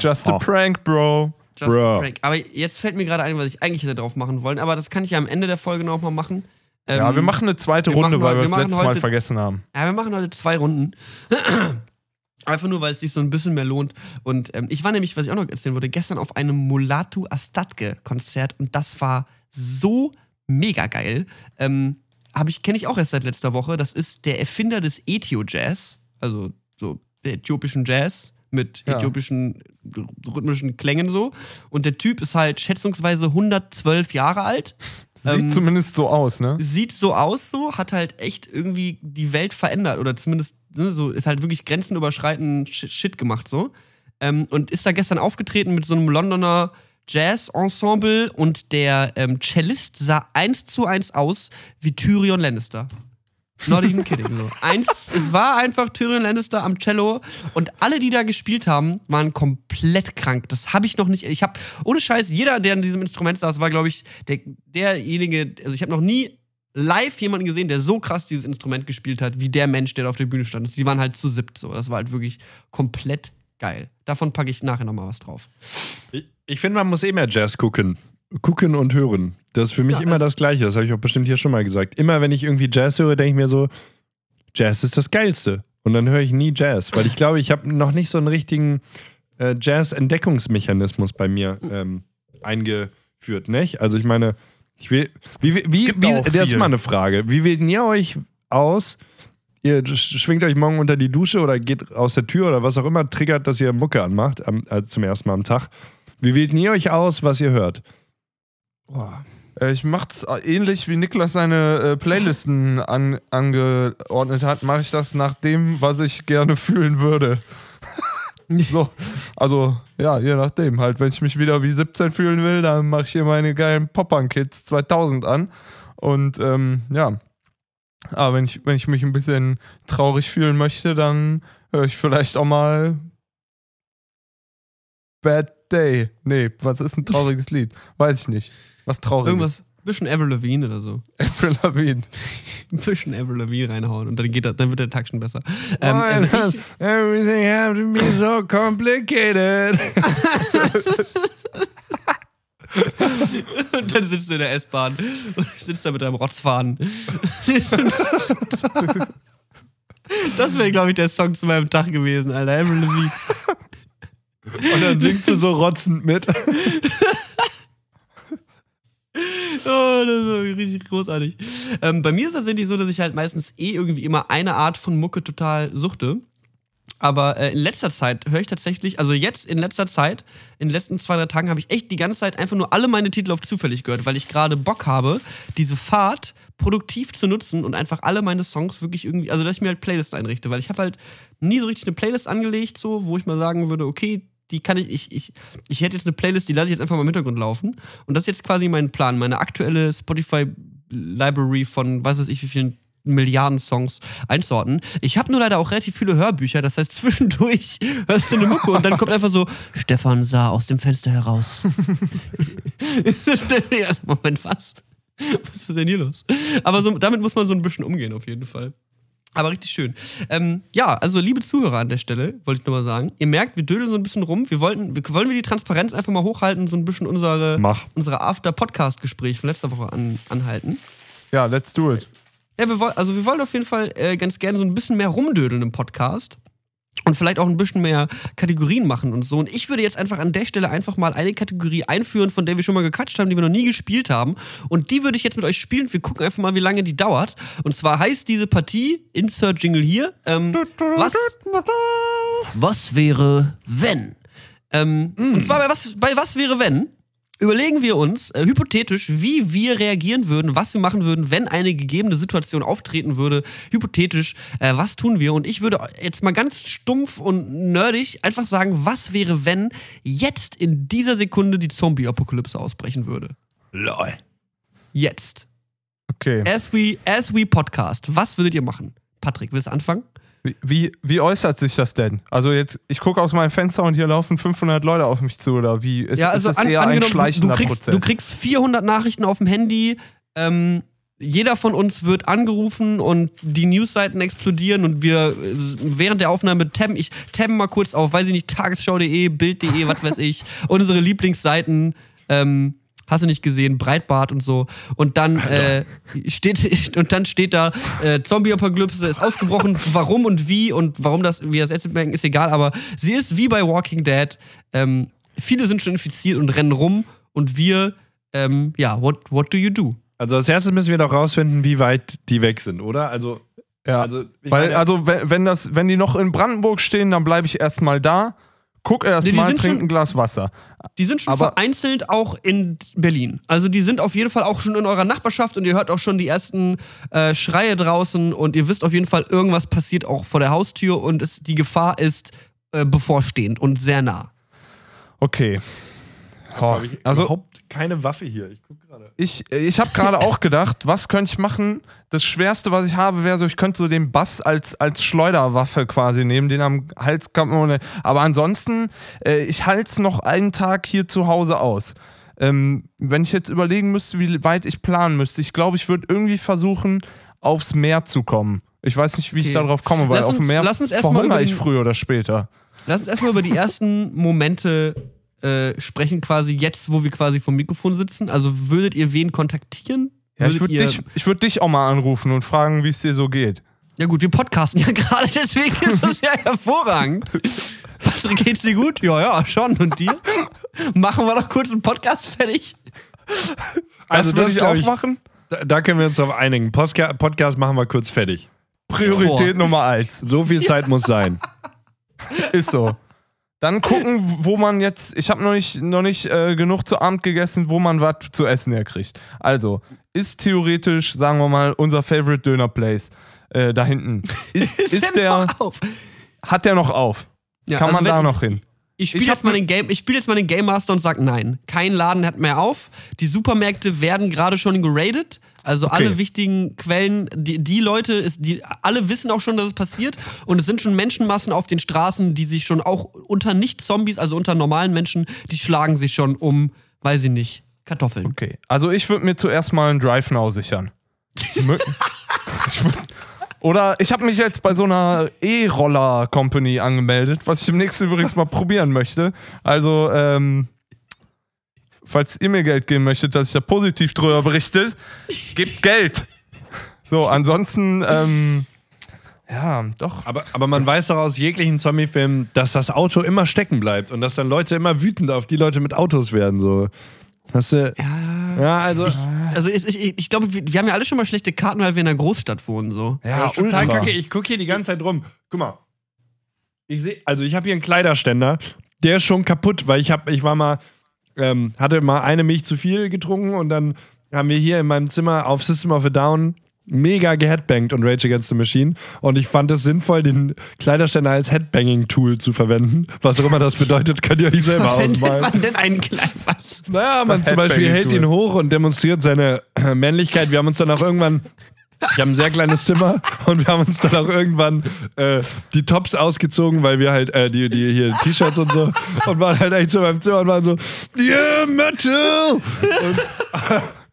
Just a Oh. prank, Bro. Just Bro. a prank. Aber jetzt fällt mir gerade ein, was ich eigentlich hätte drauf machen wollen, aber das kann ich ja am Ende der Folge nochmal machen. Ähm, Ja, wir machen eine zweite wir Runde, weil heute- wir wir das letzte Mal heute- vergessen haben. Ja, wir machen heute zwei Runden. Einfach nur, weil es sich so ein bisschen mehr lohnt. Und ähm, ich war nämlich, was ich auch noch erzählen wollte, gestern auf einem Mulatu Astatke-Konzert und das war so mega geil. Ähm, hab ich, kenne ich auch erst seit letzter Woche. Das ist der Erfinder des Ethio-Jazz, also so der äthiopischen Jazz mit Ja. äthiopischen rhythmischen Klängen so. Und der Typ ist halt schätzungsweise 112 Jahre alt. Sieht Ähm, zumindest so aus, ne? sieht so aus, so, hat halt echt irgendwie die Welt verändert oder zumindest ne, so, ist halt wirklich grenzenüberschreitend Shit, Shit gemacht, so. Ähm, und ist da gestern aufgetreten mit so einem Londoner Jazz-Ensemble und der ähm, Cellist sah eins zu eins aus wie Tyrion Lannister. Not even kidding. So. Eins, es war einfach Tyrion Lannister am Cello und alle, die da gespielt haben, waren komplett krank. Das habe ich noch nicht. Ich habe, ohne Scheiß, jeder, der an diesem Instrument saß, war, glaube ich, der, derjenige, also ich habe noch nie live jemanden gesehen, der so krass dieses Instrument gespielt hat, wie der Mensch, der da auf der Bühne stand. Die waren halt zu siebt so. Das war halt wirklich komplett geil. Davon packe ich nachher nochmal was drauf. Ich, ich finde, man muss eh mehr Jazz gucken. Gucken und hören. Das ist für mich Ja, immer also- das Gleiche. Das habe ich auch bestimmt hier schon mal gesagt. Immer wenn ich irgendwie Jazz höre, denke ich mir so, Jazz ist das Geilste. Und dann höre ich nie Jazz, weil ich glaube, ich habe noch nicht so einen richtigen äh, Jazz-Entdeckungsmechanismus bei mir ähm, eingeführt, nicht? Also ich meine, ich will, wie, wie, Gibt wie das ist mal eine Frage. Wie wählt ihr euch aus? Ihr sch- schwingt euch morgen unter die Dusche oder geht aus der Tür oder was auch immer triggert, dass ihr Mucke anmacht, am, also zum ersten Mal am Tag. Wie wählt ihr euch aus, was ihr hört? Äh, Ich mach's äh, ähnlich wie Niklas seine äh, Playlisten an, angeordnet hat, mache ich das nach dem, was ich gerne fühlen würde. so, also ja, je nachdem. Halt, wenn ich mich wieder wie 17 fühlen will, dann mache ich hier meine geilen Pop-Punk-Kids 2000 an. Und ähm, ja, aber wenn ich, wenn ich mich ein bisschen traurig fühlen möchte, dann höre ich vielleicht auch mal Bad Day. Nee, was ist ein trauriges Lied? Weiß ich nicht. Was trauriges. Irgendwas, bisschen Avril Lavigne oder so. Avril Lavigne. Ein bisschen Avril Lavigne reinhauen und dann, geht dann wird der Tag schon besser. Ähm, also Everything have to be so complicated. und dann sitzt du in der S-Bahn und sitzt da mit deinem Rotzfaden. Das wäre, glaube ich, der Song zu meinem Tag gewesen, Alter. Avril Lavigne. Und dann singst du so rotzend mit. Oh, das war richtig großartig. Ähm, bei mir ist es tatsächlich so, dass ich halt meistens eh irgendwie immer eine Art von Mucke total suchte. Aber äh, in letzter Zeit höre ich tatsächlich, also jetzt in letzter Zeit, in den letzten zwei, drei Tagen habe ich echt die ganze Zeit einfach nur alle meine Titel auf zufällig gehört, weil ich gerade Bock habe, diese Fahrt produktiv zu nutzen und einfach alle meine Songs wirklich irgendwie, also dass ich mir halt Playlist einrichte, weil ich habe halt nie so richtig eine Playlist angelegt, so, wo ich mal sagen würde, okay, die kann ich, ich, ich, ich hätte jetzt eine Playlist, die lasse ich jetzt einfach mal im Hintergrund laufen. Und das ist jetzt quasi mein Plan, meine aktuelle Spotify-Library von was weiß ich wie vielen Milliarden Songs einzuordnen. Ich habe nur leider auch relativ viele Hörbücher, das heißt zwischendurch hörst du eine Mucke und dann kommt einfach so, Stefan sah aus dem Fenster heraus. Moment, was? Was ist denn hier los? Aber so, damit muss man so ein bisschen umgehen, auf jeden Fall. Aber richtig schön. Ähm, ja, also liebe Zuhörer an der Stelle, wollte ich nur mal sagen. Ihr merkt, wir dödeln so ein bisschen rum. Wir wollten, wir, wollen wir die Transparenz einfach mal hochhalten, so ein bisschen unsere, Mach. unsere After-Podcast-Gespräch von letzter Woche an, anhalten. Ja, let's do it. Ja, wir wollen, also wir wollen auf jeden Fall äh, ganz gerne so ein bisschen mehr rumdödeln im Podcast. Und vielleicht auch ein bisschen mehr Kategorien machen und so. Und ich würde jetzt einfach an der Stelle einfach mal eine Kategorie einführen, von der wir schon mal gekatscht haben, die wir noch nie gespielt haben. Und die würde ich jetzt mit euch spielen. Wir gucken einfach mal, wie lange die dauert. Und zwar heißt diese Partie, Insert Jingle hier, ähm, was, was wäre, wenn? Ähm, Und zwar bei was, bei was wäre, wenn? Überlegen wir uns äh, hypothetisch, wie wir reagieren würden, was wir machen würden, wenn eine gegebene Situation auftreten würde. Hypothetisch, äh, was tun wir? Und ich würde jetzt mal ganz stumpf und nerdig einfach sagen, was wäre, wenn jetzt in dieser Sekunde die Zombie-Apokalypse ausbrechen würde? Lol. Jetzt. Okay. As we, as we podcast. Was würdet ihr machen? Patrick, willst du anfangen? Wie, wie, wie äußert sich das denn? Also jetzt, ich gucke aus meinem Fenster und hier laufen 500 Leute auf mich zu oder wie? Ist, ja, also ist das an, eher ein du, schleichender du, kriegst, Prozess? du kriegst 400 Nachrichten auf dem Handy. Ähm, jeder von uns wird angerufen und die Newsseiten explodieren und wir äh, während der Aufnahme tabben, ich tabben mal kurz auf, weiß ich nicht, tagesschau.de, bild.de, was weiß ich, unsere Lieblingsseiten, ähm, hast du nicht gesehen, Breitbart und so. Und dann äh, steht und dann steht da äh, Zombie-Apokalypse ist ausgebrochen. Warum und wie und warum das wie das jetzt merken ist egal. Aber sie ist wie bei Walking Dead. Ähm, viele sind schon infiziert und rennen rum und wir ähm, ja what what do you do? Also als erstes müssen wir doch rausfinden, wie weit die weg sind, oder? Also, Ja. also Weil, meine- also, wenn, wenn, das, wenn die noch in Brandenburg stehen, dann bleibe ich erstmal da, guck Nee, die erstmal, sind trink schon- ein Glas Wasser. Die sind schon Aber- vereinzelt auch in Berlin. Also die sind auf jeden Fall auch schon in eurer Nachbarschaft und ihr hört auch schon die ersten äh, Schreie draußen und ihr wisst auf jeden Fall, irgendwas passiert auch vor der Haustür und es, die Gefahr ist äh, bevorstehend und sehr nah. Okay. Oh, also, überhaupt keine Waffe hier. Ich guck gerade. ich, ich habe gerade auch gedacht, was könnte ich machen? Das Schwerste, was ich habe, wäre so, ich könnte so den Bass als, als Schleuderwaffe quasi nehmen, den am Hals kann man. Aber ansonsten, äh, ich halte es noch einen Tag hier zu Hause aus. Ähm, wenn ich jetzt überlegen müsste, wie weit ich planen müsste, ich glaube, ich würde irgendwie versuchen, aufs Meer zu kommen. Ich weiß nicht, wie ich Okay. darauf komme, weil Lass auf dem uns- Meer lass uns erst mal verhungere ich früher oder später. Lass uns erstmal über die ersten Momente äh, sprechen, quasi jetzt, wo wir quasi vom Mikrofon sitzen. Also würdet ihr wen kontaktieren? Ja, ich würde dich, ich würd dich auch mal anrufen und fragen, wie es dir so geht. Ja gut, wir podcasten ja gerade, deswegen ist das ja hervorragend. Patrick, geht's dir gut? Ja, ja, schon. Und dir? Machen wir doch kurz einen Podcast fertig. Also, das würde ich auch machen. Da, da können wir uns darauf einigen. Postka Podcast machen wir kurz fertig. Priorität Boah. Nummer eins. So viel Zeit muss sein. Ist so. Dann gucken, wo man jetzt. Ich habe noch nicht, noch nicht äh, genug zu Abend gegessen, wo man was zu essen herkriegt. Also, ist theoretisch, sagen wir mal, unser Favorite Döner Place äh, da hinten. Ist, ist der. Noch auf. Hat der noch auf? Ja, Kann also man da noch hin? Ich spiele jetzt mal ne- den Game, ich spiele jetzt mal den Game Master und sag nein. Kein Laden hat mehr auf. Die Supermärkte werden gerade schon geradet. Also alle wichtigen Quellen, die, die Leute, ist, die, alle wissen auch schon, dass es passiert. Und es sind schon Menschenmassen auf den Straßen, die sich schon auch unter Nicht-Zombies, also unter normalen Menschen, die schlagen sich schon um, weiß ich nicht, Kartoffeln. Okay. Also, ich würde mir zuerst mal einen Drive Now sichern. Ich würd, oder ich habe mich jetzt bei so einer E-Roller-Company angemeldet, was ich demnächst übrigens mal probieren möchte. Also, ähm, falls ihr mir Geld geben möchtet, dass ich da positiv drüber berichtet, gebt Geld. So, ansonsten, ähm, ja, doch. Aber, aber man weiß doch aus jeglichen Zombie-Filmen, dass das Auto immer stecken bleibt und dass dann Leute immer wütend auf die Leute mit Autos werden. So. Hast du, Ja. ja, also. Also ich, ich, ich glaube, wir, wir haben ja alle schon mal schlechte Karten, weil wir in einer Großstadt wohnen. So. Ja, total kacke. Ich gucke hier die ganze Zeit rum. Guck mal. Ich sehe, also ich habe hier einen Kleiderständer, der ist schon kaputt, weil ich habe, ich war mal, ähm, hatte mal eine Milch zu viel getrunken und dann haben wir hier in meinem Zimmer auf System of a Down mega geheadbangt und Rage Against the Machine und ich fand es sinnvoll, den Kleiderständer als Headbanging-Tool zu verwenden. Was auch immer das bedeutet, könnt ihr euch selber Verwendet ausmalen. man denn einen kleinen was? Naja, man Das zum Beispiel hält ihn hoch und demonstriert seine Männlichkeit. Wir haben uns dann auch irgendwann. Ich habe ein sehr kleines Zimmer und wir haben uns dann auch irgendwann äh, die Tops ausgezogen, weil wir halt, äh, die, die hier T-Shirts und so, und waren halt echt so beim Zimmer und waren so, yeah, Metal! Und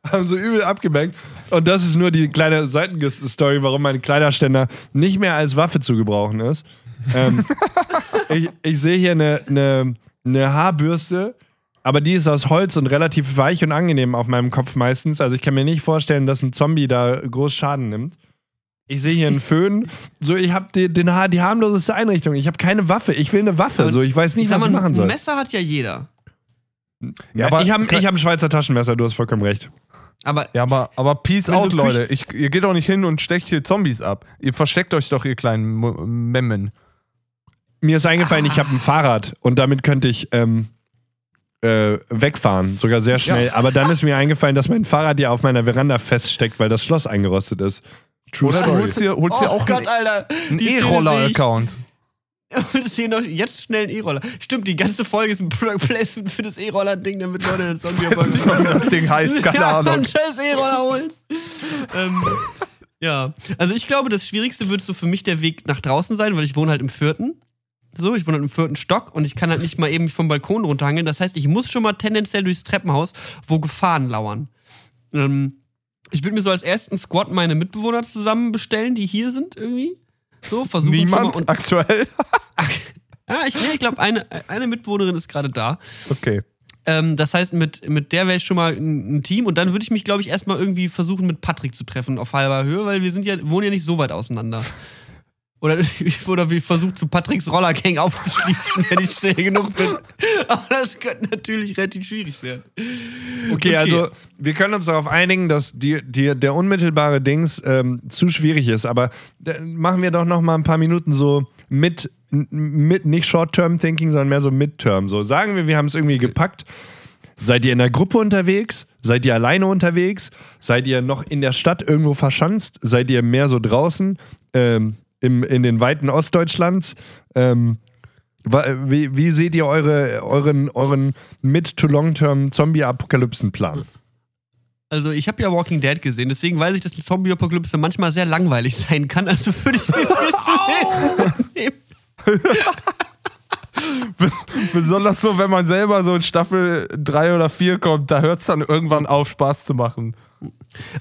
haben so übel abgebankt. Und das ist nur die kleine Seitenstory, warum mein Kleiderständer nicht mehr als Waffe zu gebrauchen ist. Ähm, ich, ich sehe hier eine, eine, eine Haarbürste, aber die ist aus Holz und relativ weich und angenehm auf meinem Kopf meistens. Also ich kann mir nicht vorstellen, dass ein Zombie da groß Schaden nimmt. Ich sehe hier einen Föhn. So, ich habe die, den die harmloseste Einrichtung. Ich habe keine Waffe. Ich will eine Waffe. So, ich weiß nicht, Ich was ich mal, machen ein soll. Messer hat ja jeder. Ja, aber, ich habe ich hab ein Schweizer Taschenmesser, du hast vollkommen recht. Aber ja, aber, aber peace out, Leute. Ich, ihr geht doch nicht hin und stecht hier Zombies ab. Ihr versteckt euch doch, ihr kleinen Memmen. Mir ist eingefallen, ich habe ein Fahrrad und damit könnte ich ähm, äh, wegfahren, sogar sehr schnell. Aber dann ist mir eingefallen, dass mein Fahrrad ja auf meiner Veranda feststeckt, weil das Schloss eingerostet ist. True Oder du Story. holst dir, holst dir oh auch Gott, einen, einen. E-Roller-Account. Und es hier noch jetzt schnell ein E-Roller. Stimmt, die ganze Folge ist ein Product Placement für das E-Roller-Ding, damit Leute den Zombie Ich weiß nicht mal, wie das Ding heißt, keine ja, Ahnung. einen scheiß E-Roller holen. ähm, ja, also ich glaube, das Schwierigste wird so für mich der Weg nach draußen sein, weil ich wohne halt im vierten. So, ich wohne im vierten Stock und ich kann halt nicht mal eben vom Balkon runterhangeln. Das heißt, ich muss schon mal tendenziell durchs Treppenhaus, wo Gefahren lauern. Ähm, Ich würde mir so als ersten Squad meine Mitbewohner zusammen bestellen, die hier sind irgendwie. So, versuchen schon mal Niemand aktuell. Ja, ich, ich glaube, eine, eine Mitbewohnerin ist gerade da. Okay. Ähm, das heißt, mit, mit der wäre ich schon mal ein, ein Team und dann würde ich mich, glaube ich, erstmal irgendwie versuchen, mit Patrick zu treffen auf halber Höhe, weil wir sind ja, wohnen ja nicht so weit auseinander. Oder, oder wir versuchen zu Patricks Rollergang aufzuschließen, wenn ich schnell genug bin. Aber das könnte natürlich relativ schwierig werden. Okay, also wir können uns darauf einigen, dass die, die, der unmittelbare Dings ähm, zu schwierig ist, aber äh, machen wir doch noch mal ein paar Minuten so mit, mit nicht Short-Term-Thinking, sondern mehr so Mid-Term. So sagen wir, wir haben es irgendwie gepackt. Seid ihr in der Gruppe unterwegs? Seid ihr alleine unterwegs? Seid ihr noch in der Stadt irgendwo verschanzt? Seid ihr mehr so draußen ähm, im, in den weiten Ostdeutschlands? Ähm, wie, wie seht ihr eure, euren, euren Mid-to-Long-Term Zombie-Apokalypsen-Plan? Also ich habe ja Walking Dead gesehen, deswegen weiß ich, dass die Zombie-Apokalypse manchmal sehr langweilig sein kann. Also würde ich mir. Besonders so, wenn man selber so in Staffel 3 oder 4 kommt, da hört es dann irgendwann auf, Spaß zu machen.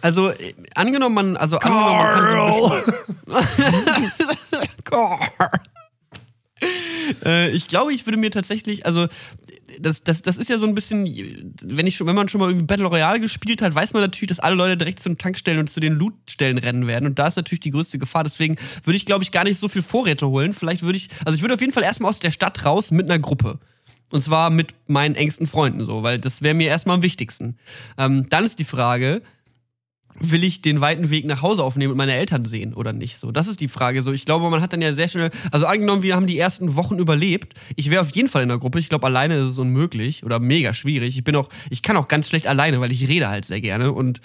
Also äh, angenommen man, also angenommen man kann so äh, ich glaube, ich würde mir tatsächlich, also das, das, das ist ja so ein bisschen, wenn ich schon, wenn man schon mal irgendwie Battle Royale gespielt hat, weiß man natürlich, dass alle Leute direkt zu den Tankstellen und zu den Lootstellen rennen werden. Und da ist natürlich die größte Gefahr. Deswegen würde ich, glaube ich, gar nicht so viel Vorräte holen. Vielleicht würde ich, also ich würde auf jeden Fall erstmal aus der Stadt raus mit einer Gruppe. Und zwar mit meinen engsten Freunden so, weil das wäre mir erstmal am wichtigsten. Ähm, dann ist die Frage, will ich den weiten Weg nach Hause aufnehmen und meine Eltern sehen oder nicht? So, das ist die Frage. So, ich glaube, man hat dann ja sehr schnell, also angenommen, wir haben die ersten Wochen überlebt. Ich wäre auf jeden Fall in der Gruppe. Ich glaube, alleine ist es unmöglich oder mega schwierig. Ich bin auch, ich kann auch ganz schlecht alleine, weil ich rede halt sehr gerne und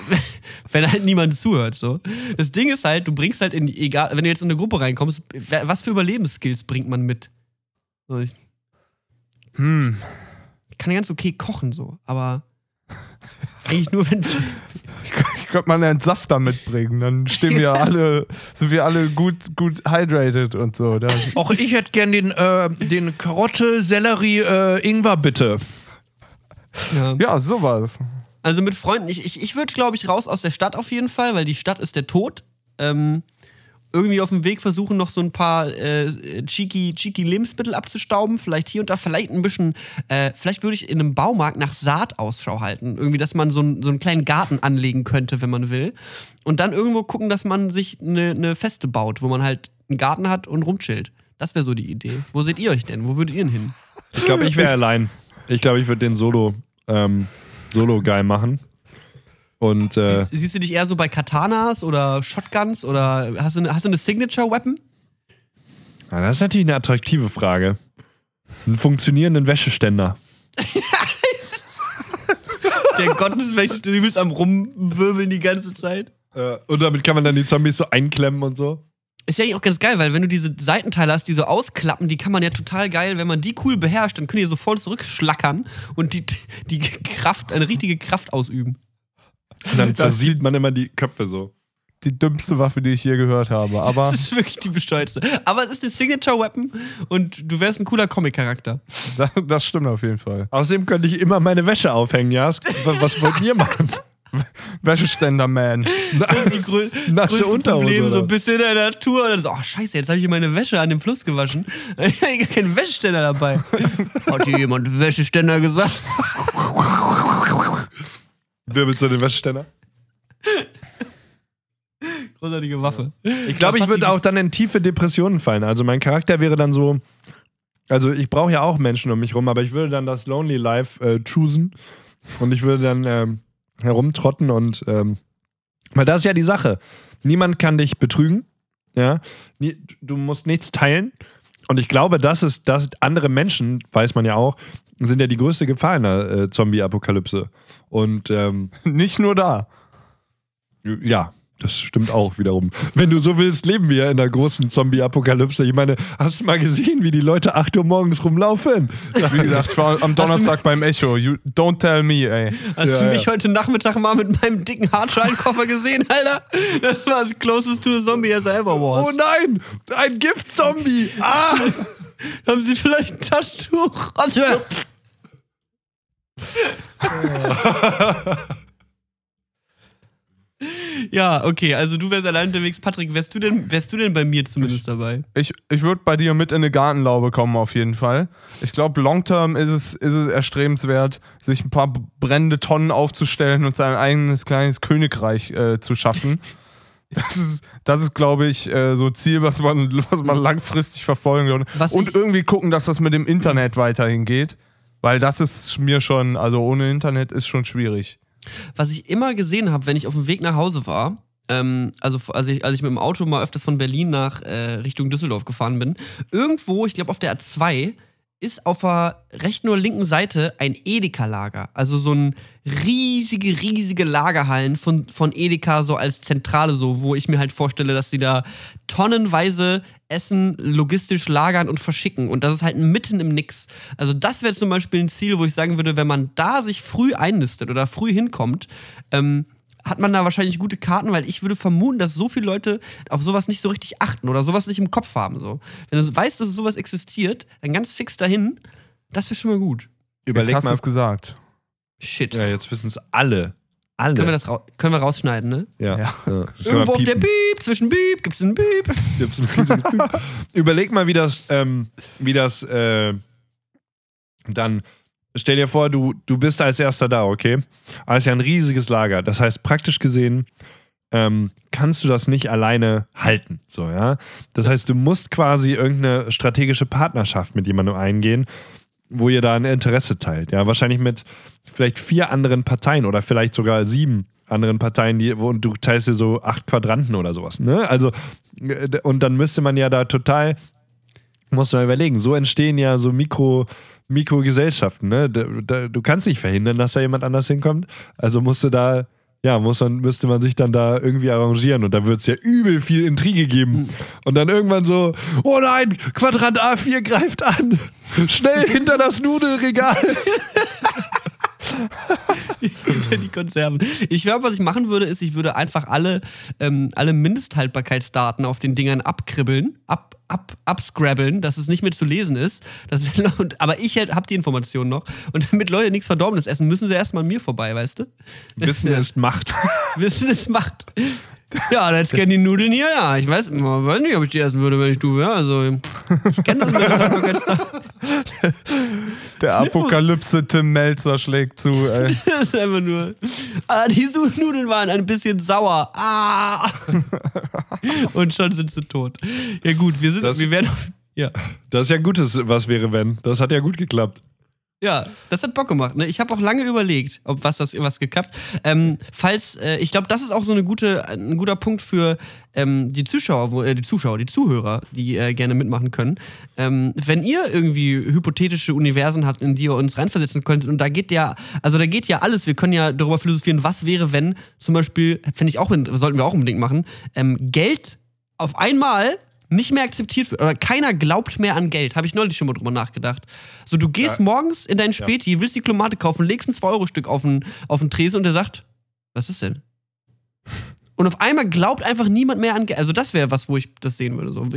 wenn halt niemand zuhört. So, das Ding ist halt, du bringst halt in, egal, wenn du jetzt in eine Gruppe reinkommst, was für Überlebensskills bringt man mit? So, ich Hm. kann ganz okay kochen so, aber eigentlich nur wenn Ich könnte mal einen Entsafter mitbringen, dann stehen wir alle, sind wir alle gut, gut hydrated und so. Da, Auch ich hätte gern den, äh, den Karotte, Sellerie, äh, Ingwer, bitte. ja. ja, sowas. Also mit Freunden, ich, ich, ich würde, glaube ich, raus aus der Stadt auf jeden Fall, weil die Stadt ist der Tod. Ähm, irgendwie auf dem Weg versuchen, noch so ein paar äh, cheeky, cheeky Lebensmittel abzustauben. Vielleicht hier und da, vielleicht ein bisschen, äh, vielleicht würde ich in einem Baumarkt nach Saat Ausschau halten. Irgendwie, dass man so, einen- so einen kleinen Garten anlegen könnte, wenn man will. Und dann irgendwo gucken, dass man sich eine, eine Feste baut, wo man halt einen Garten hat und rumchillt. Das wäre so die Idee. Wo seht ihr euch denn? Wo würdet ihr hin? Ich glaube, ich wäre allein. Ich glaube, ich würde den Solo, ähm, Solo geil machen. Und äh, Sie- Siehst du dich eher so bei Katanas oder Shotguns oder hast du eine, hast du eine Signature-Weapon? ja, das ist natürlich eine attraktive Frage. Einen funktionierenden Wäscheständer. Der bist am Rumwirbeln die ganze Zeit. Äh, und damit kann man dann die Zombies so einklemmen und so. Ist ja eigentlich auch ganz geil, weil wenn du diese Seitenteile hast, die so ausklappen, die kann man ja total geil, wenn man die cool beherrscht, dann können die so voll zurückschlackern und die, die Kraft, eine richtige Kraft ausüben. Und dann Das- zersieht man immer die Köpfe so. Die dümmste Waffe, die ich je gehört habe. Aber Das ist wirklich die bescheuerste. Aber es ist die Signature-Weapon und du wärst ein cooler Comic-Charakter. das, das stimmt auf jeden Fall. Außerdem könnte ich immer meine Wäsche aufhängen, ja? Was, was wollt ihr machen? Wäscheständer-Man. Das ist grö das Nasse größte Unterhose, Problem, so oder? ein bisschen in der Natur. Und dann so, oh scheiße, jetzt habe ich meine Wäsche an dem Fluss gewaschen. Ich habe gar keinen Wäscheständer dabei. Hat hier jemand Wäscheständer gesagt? Wirbelst du den Wäscheständer? Großartige Waffe. Ich glaube, ich würde auch dann in tiefe Depressionen fallen. Also mein Charakter wäre dann so. Also ich brauche ja auch Menschen um mich rum, aber ich würde dann das Lonely Life äh, choosen und ich würde dann ähm, herumtrotten und ähm, weil das ist ja die Sache. Niemand kann dich betrügen, ja. Nie, du musst nichts teilen und ich glaube, das ist, dass andere Menschen, weiß man ja auch, sind ja die größte Gefahr in der äh, Zombie-Apokalypse. Und ähm, Nicht nur da. ja, das stimmt auch wiederum. Wenn du so willst, leben wir in der großen Zombie-Apokalypse. Ich meine, hast du mal gesehen, wie die Leute 8 Uhr morgens rumlaufen? Wie gesagt, ich war am Donnerstag beim Echo. You, don't tell me, ey. Hast Ja, du mich ja. heute Nachmittag mal mit meinem dicken Hartschalenkoffer gesehen, Alter? Das war das closest to a zombie as I ever was. Oh nein, ein Gift-Zombie! Ah! Haben Sie vielleicht ein Taschentuch? Also, Ja, okay, also du wärst allein unterwegs. Patrick, wärst du denn, wärst du denn bei mir zumindest dabei? Ich, ich würde bei dir mit in eine Gartenlaube kommen, auf jeden Fall. Ich glaube, long term ist es, ist es erstrebenswert, sich ein paar brennende Tonnen aufzustellen und sein eigenes kleines Königreich äh, zu schaffen. Das ist, das ist glaube ich, äh, so ein Ziel, was man, was man langfristig verfolgen soll. Was Und irgendwie gucken, dass das mit dem Internet weiterhin geht. Weil das ist mir schon, also ohne Internet ist schon schwierig. Was ich immer gesehen habe, wenn ich auf dem Weg nach Hause war, ähm, also als ich, als ich mit dem Auto mal öfters von Berlin nach äh, Richtung Düsseldorf gefahren bin, irgendwo, ich glaube auf der A2, ist auf der rechten oder linken Seite ein Edeka-Lager. Also so ein riesige, riesige Lagerhallen von, von Edeka so als Zentrale, so, wo ich mir halt vorstelle, dass sie da tonnenweise Essen logistisch lagern und verschicken. Und das ist halt mitten im Nix. Also das wäre zum Beispiel ein Ziel, wo ich sagen würde, wenn man da sich früh einnistet oder früh hinkommt, ähm, hat man da wahrscheinlich gute Karten, weil ich würde vermuten, dass so viele Leute auf sowas nicht so richtig achten oder sowas nicht im Kopf haben. So. Wenn du weißt, dass sowas existiert, dann ganz fix dahin, das wäre schon mal gut. Überleg Jetzt hast mal. es gesagt. Shit. Ja, jetzt wissen es alle. Alle. Können wir das können wir rausschneiden, ne? Ja. Ja. ja. Irgendwo auf der. Beep, zwischen Beep, gibt's einen Beep. Gibt's ein riesiges Bild. Überleg mal, wie das, ähm, wie das äh, dann. Stell dir vor, du, du bist als erster da, okay? Aber es ist ja ein riesiges Lager. Das heißt, praktisch gesehen ähm, kannst du das nicht alleine halten. So, ja. Das heißt, du musst quasi irgendeine strategische Partnerschaft mit jemandem eingehen, wo ihr da ein Interesse teilt. Ja, wahrscheinlich mit vielleicht vier anderen Parteien oder vielleicht sogar sieben anderen Parteien, die, und du teilst dir so acht Quadranten oder sowas. Ne? Also, äh, und dann müsste man ja da total, muss man überlegen, so entstehen ja so Mikro, Mikrogesellschaften. Ne? Da, da, du kannst nicht verhindern, dass da jemand anders hinkommt. Also musst du da, ja, muss man, müsste man sich dann da irgendwie arrangieren und da wird es ja übel viel Intrige geben. Und dann irgendwann so, oh nein, Quadrant A4 greift an. Schnell hinter das Nudelregal. hinter die Konserven. Ich glaube, was ich machen würde, ist, ich würde einfach alle, ähm, alle Mindesthaltbarkeitsdaten auf den Dingern abkribbeln, ab, ab, abscrabbeln, dass es nicht mehr zu lesen ist. Das, und, aber ich habe die Informationen noch. Und damit Leute nichts Verdorbenes essen, müssen sie erstmal an mir vorbei, weißt du? Wissen ist Macht. Wissen es macht. Ja, jetzt kennen die Nudeln hier, ja. Ich weiß, weiß nicht, ob ich die essen würde, wenn ich du wäre. Also, ich kenne das Mindesthaltbarkeitsdaten. Der Apokalypse Tim Melzer schlägt zu. Ey. Das ist einfach nur. Ah, die Nudeln waren ein bisschen sauer. Ah! Und schon sind sie tot. Ja, gut, wir sind. Das- wir werden auf. Ja. Das ist ja gutes, was wäre, wenn. Das hat ja gut geklappt. Ja, das hat Bock gemacht. Ne? Ich habe auch lange überlegt, ob was das was geklappt. Ähm, falls, äh, ich glaube, das ist auch so eine gute, ein guter Punkt für ähm, die Zuschauer, wo, äh, die Zuschauer, die Zuhörer, die äh, gerne mitmachen können. Ähm, wenn ihr irgendwie hypothetische Universen habt, in die ihr uns reinversetzen könntet, und da geht ja, also da geht ja alles. Wir können ja darüber philosophieren, was wäre, wenn zum Beispiel, finde ich auch, sollten wir auch unbedingt machen, ähm, Geld auf einmal nicht mehr akzeptiert wird oder keiner glaubt mehr an Geld. Habe ich neulich schon mal drüber nachgedacht. So, du gehst morgens in deinen Späti, willst die Klomate kaufen, legst ein 2-Euro-Stück auf den, auf den Tresen und der sagt, was ist denn? Und auf einmal glaubt einfach niemand mehr an Geld. Also, das wäre was, wo ich das sehen würde. So.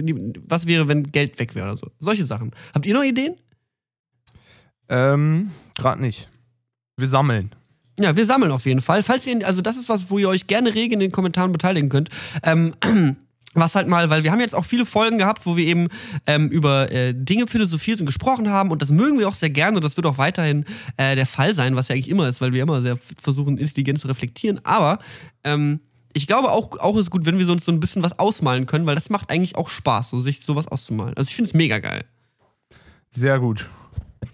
Was wäre, wenn Geld weg wäre oder so? Solche Sachen. Habt ihr noch Ideen? Ähm, gerade nicht. Wir sammeln. Ja, wir sammeln auf jeden Fall. Falls ihr, also das ist was, wo ihr euch gerne rege in den Kommentaren beteiligen könnt. Ähm, was halt mal, weil wir haben jetzt auch viele Folgen gehabt, wo wir eben ähm, über äh, Dinge philosophiert und gesprochen haben und das mögen wir auch sehr gerne und das wird auch weiterhin äh, der Fall sein, was ja eigentlich immer ist, weil wir immer sehr versuchen, Intelligenz zu reflektieren. Aber ähm, ich glaube auch, auch ist gut, wenn wir uns so ein bisschen was ausmalen können, weil das macht eigentlich auch Spaß, so sich sowas auszumalen. Also ich finde es mega geil. Sehr gut.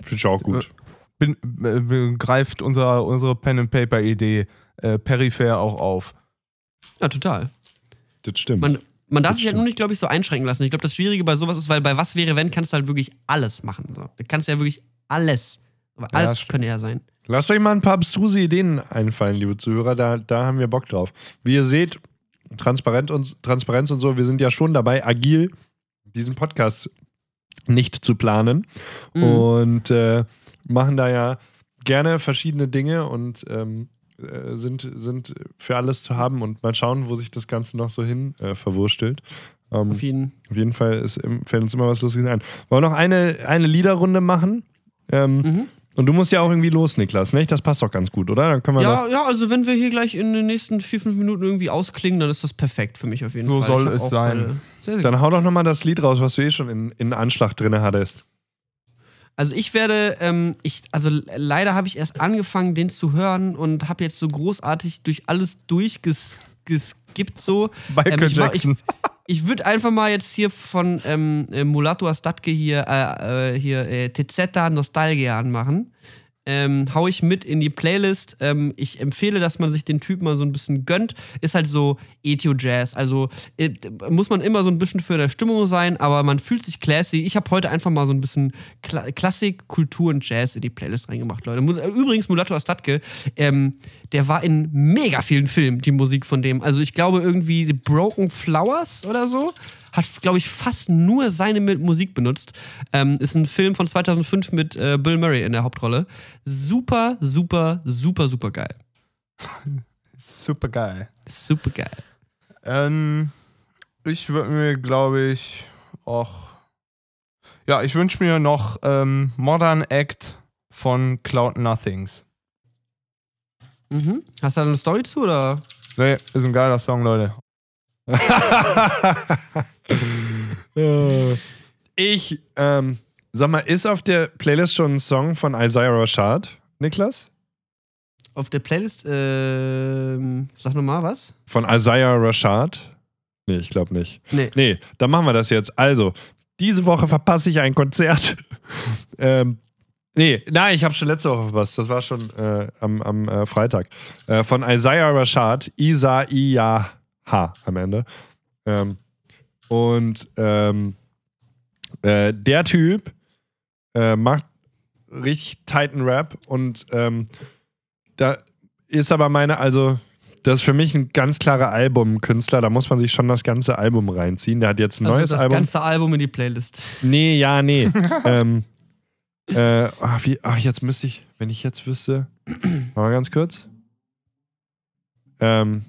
Finde ich auch gut. Bin, äh, greift unser, unsere Pen-and-Paper-Idee äh, peripher auch auf. Ja, total. Das stimmt. Man, man darf sich halt nur nicht, glaube ich, so einschränken lassen. Ich glaube, das Schwierige bei sowas ist, weil bei was wäre, wenn, kannst du halt wirklich alles machen. So. Du kannst ja wirklich alles. Aber Ja, alles stimmt. könnte ja sein. Lasst euch mal ein paar abstruse Ideen einfallen, liebe Zuhörer. Da, da haben wir Bock drauf. Wie ihr seht, Transparent und, Transparenz und so, wir sind ja schon dabei, agil diesen Podcast nicht zu planen. Mhm. Und äh, machen da ja gerne verschiedene Dinge und ähm, äh, sind, sind für alles zu haben und mal schauen, wo sich das Ganze noch so hin äh, verwurstelt. Ähm, Auf jeden auf jeden Fall ist, im- fällt uns immer was Lustiges ein. Wollen wir noch eine, eine Liederrunde machen? Ähm, Mhm. Und du musst ja auch irgendwie los, Niklas, nicht? Das passt doch ganz gut, oder? Dann können wir Ja, ja, also wenn wir hier gleich in den nächsten vier, fünf Minuten irgendwie ausklingen, dann ist das perfekt für mich auf jeden So Fall. soll Ich hab es sein. Sehr, sehr Dann hau doch nochmal das Lied raus, was du eh schon in, in Anschlag drin hattest. Also ich werde, ähm, ich, also leider habe ich erst angefangen, den zu hören und habe jetzt so großartig durch alles durchgeskippt so. Michael Ähm, ich Jackson. Ich, ich würde einfach mal jetzt hier von ähm, äh, Mulatto Astatke hier, äh, äh, hier äh, TZ Nostalgia anmachen. Ähm, hau ich mit in die Playlist. Ähm, ich empfehle, dass man sich den Typ mal so ein bisschen gönnt. Ist halt so Ethio-Jazz. Also äh, muss man immer so ein bisschen für der Stimmung sein, aber man fühlt sich classy. Ich habe heute einfach mal so ein bisschen Kla Klassik, Kultur und Jazz in die Playlist reingemacht, Leute. Übrigens, Mulatto Astatke, ähm, der war in mega vielen Filmen, die Musik von dem. Also ich glaube irgendwie Broken Flowers oder so. Hat, glaube ich, fast nur seine Musik benutzt. Ähm, ist ein Film von 2005 mit äh, Bill Murray in der Hauptrolle. Super, super, super, super geil. Super geil. Super geil. Ähm, ich würde mir, glaube ich, auch. Ja, ich wünsche mir noch ähm, Modern Act von Cloud Nothings. Mhm. Hast du da eine Story zu oder? Nee, ist ein geiler Song, Leute. Ich, ähm, sag mal, ist auf der Playlist schon ein Song von Isaiah Rashad, Niklas? Auf der Playlist, ähm, sag nochmal was? Von Isaiah Rashad? Nee, ich glaube nicht. Nee. Nee, dann machen wir das jetzt. Also, diese Woche verpasse ich ein Konzert. ähm, nee, nein, ich habe schon letzte Woche was. Das war schon äh, am, am äh, Freitag. Äh, von Isaiah Rashad, Isaiah H am Ende. Ähm, und ähm, äh, der Typ äh, macht richtig tighten Rap und ähm, da ist aber meine, also das ist für mich ein ganz klarer Albumkünstler, da muss man sich schon das ganze Album reinziehen. Der hat jetzt ein Also neues das Album. ganze Album in die Playlist. Nee, ja, nee. ähm, äh, ach, wie, ach, jetzt müsste ich, wenn ich jetzt wüsste, mal ganz kurz. Ähm,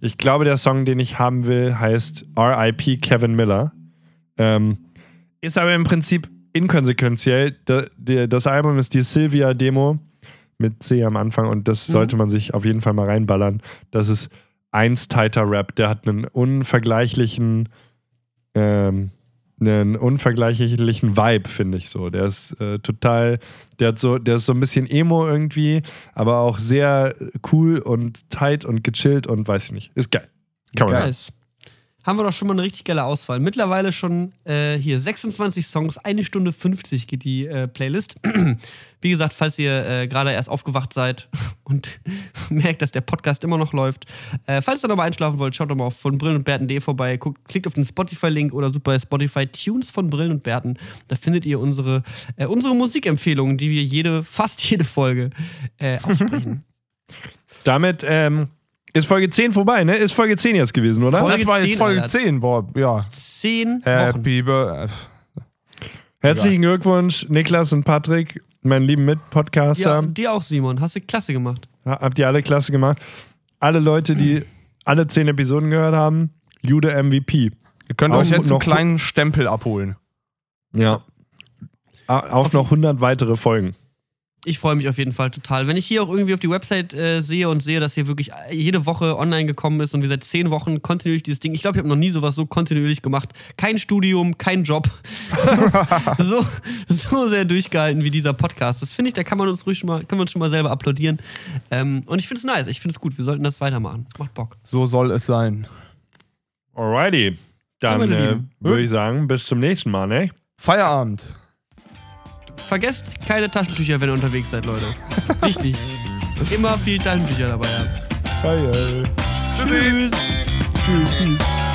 ich glaube, der Song, den ich haben will, heißt R.I.P. Kevin Miller. Ähm, ist aber im Prinzip inkonsequenziell. Das Album ist die Sylvia-Demo mit C am Anfang und das Mhm. sollte man sich auf jeden Fall mal reinballern. Das ist eins tighter Rap. Der hat einen unvergleichlichen ähm, einen unvergleichlichen Vibe, finde ich so. Der ist äh, total, der hat so, der ist so ein bisschen Emo irgendwie, aber auch sehr cool und tight und gechillt und weiß ich nicht. Ist geil. Kann man Geil. Haben wir doch schon mal eine richtig geile Auswahl. Mittlerweile schon äh, hier 26 Songs, eine Stunde 50 geht die äh, Playlist. Wie gesagt, falls ihr äh, gerade erst aufgewacht seid und merkt, dass der Podcast immer noch läuft, äh, falls ihr nochmal einschlafen wollt, schaut doch mal auf von Brillen und Bärten.de vorbei, guckt, klickt auf den Spotify-Link oder bei Spotify Tunes von Brillen und Bärten. Da findet ihr unsere, äh, unsere Musikempfehlungen, die wir jede, fast jede Folge äh, aussprechen. Damit ähm, ist Folge 10 vorbei, ne? Ist Folge 10 jetzt gewesen, oder? Folge das war jetzt 10, Folge Alter. 10, boah, ja. Zehn Wochen. Happy Birthday. Herzlichen Glückwunsch, Niklas und Patrick, meinen lieben Mitpodcaster. Ja, dir auch, Simon. Hast du klasse gemacht. Ha- Habt ihr alle klasse gemacht. Alle Leute, die alle 10 Episoden gehört haben, Jude MVP. Ihr könnt Auch euch jetzt einen kleinen Stempel abholen. Ja. Auf noch 100 weitere Folgen. Ich freue mich auf jeden Fall total. Wenn ich hier auch irgendwie auf die Website äh, sehe und sehe, dass hier wirklich jede Woche online gekommen ist und wir seit zehn Wochen kontinuierlich dieses Ding. Ich glaube, ich habe noch nie sowas so kontinuierlich gemacht. Kein Studium, kein Job. so, so sehr durchgehalten wie dieser Podcast. Das finde ich, da kann man uns ruhig schon mal, können wir uns schon mal selber applaudieren. Ähm, und ich finde es nice. Ich finde es gut. Wir sollten das weitermachen. Macht Bock. So soll es sein. Alrighty. Ja, Dann meine äh, würde ich sagen, bis zum nächsten Mal, ne? Feierabend. Vergesst keine Taschentücher, wenn ihr unterwegs seid, Leute. Wichtig. Immer viel Taschentücher dabei haben. Geil. Tschüss. Tschüss. Tschüss.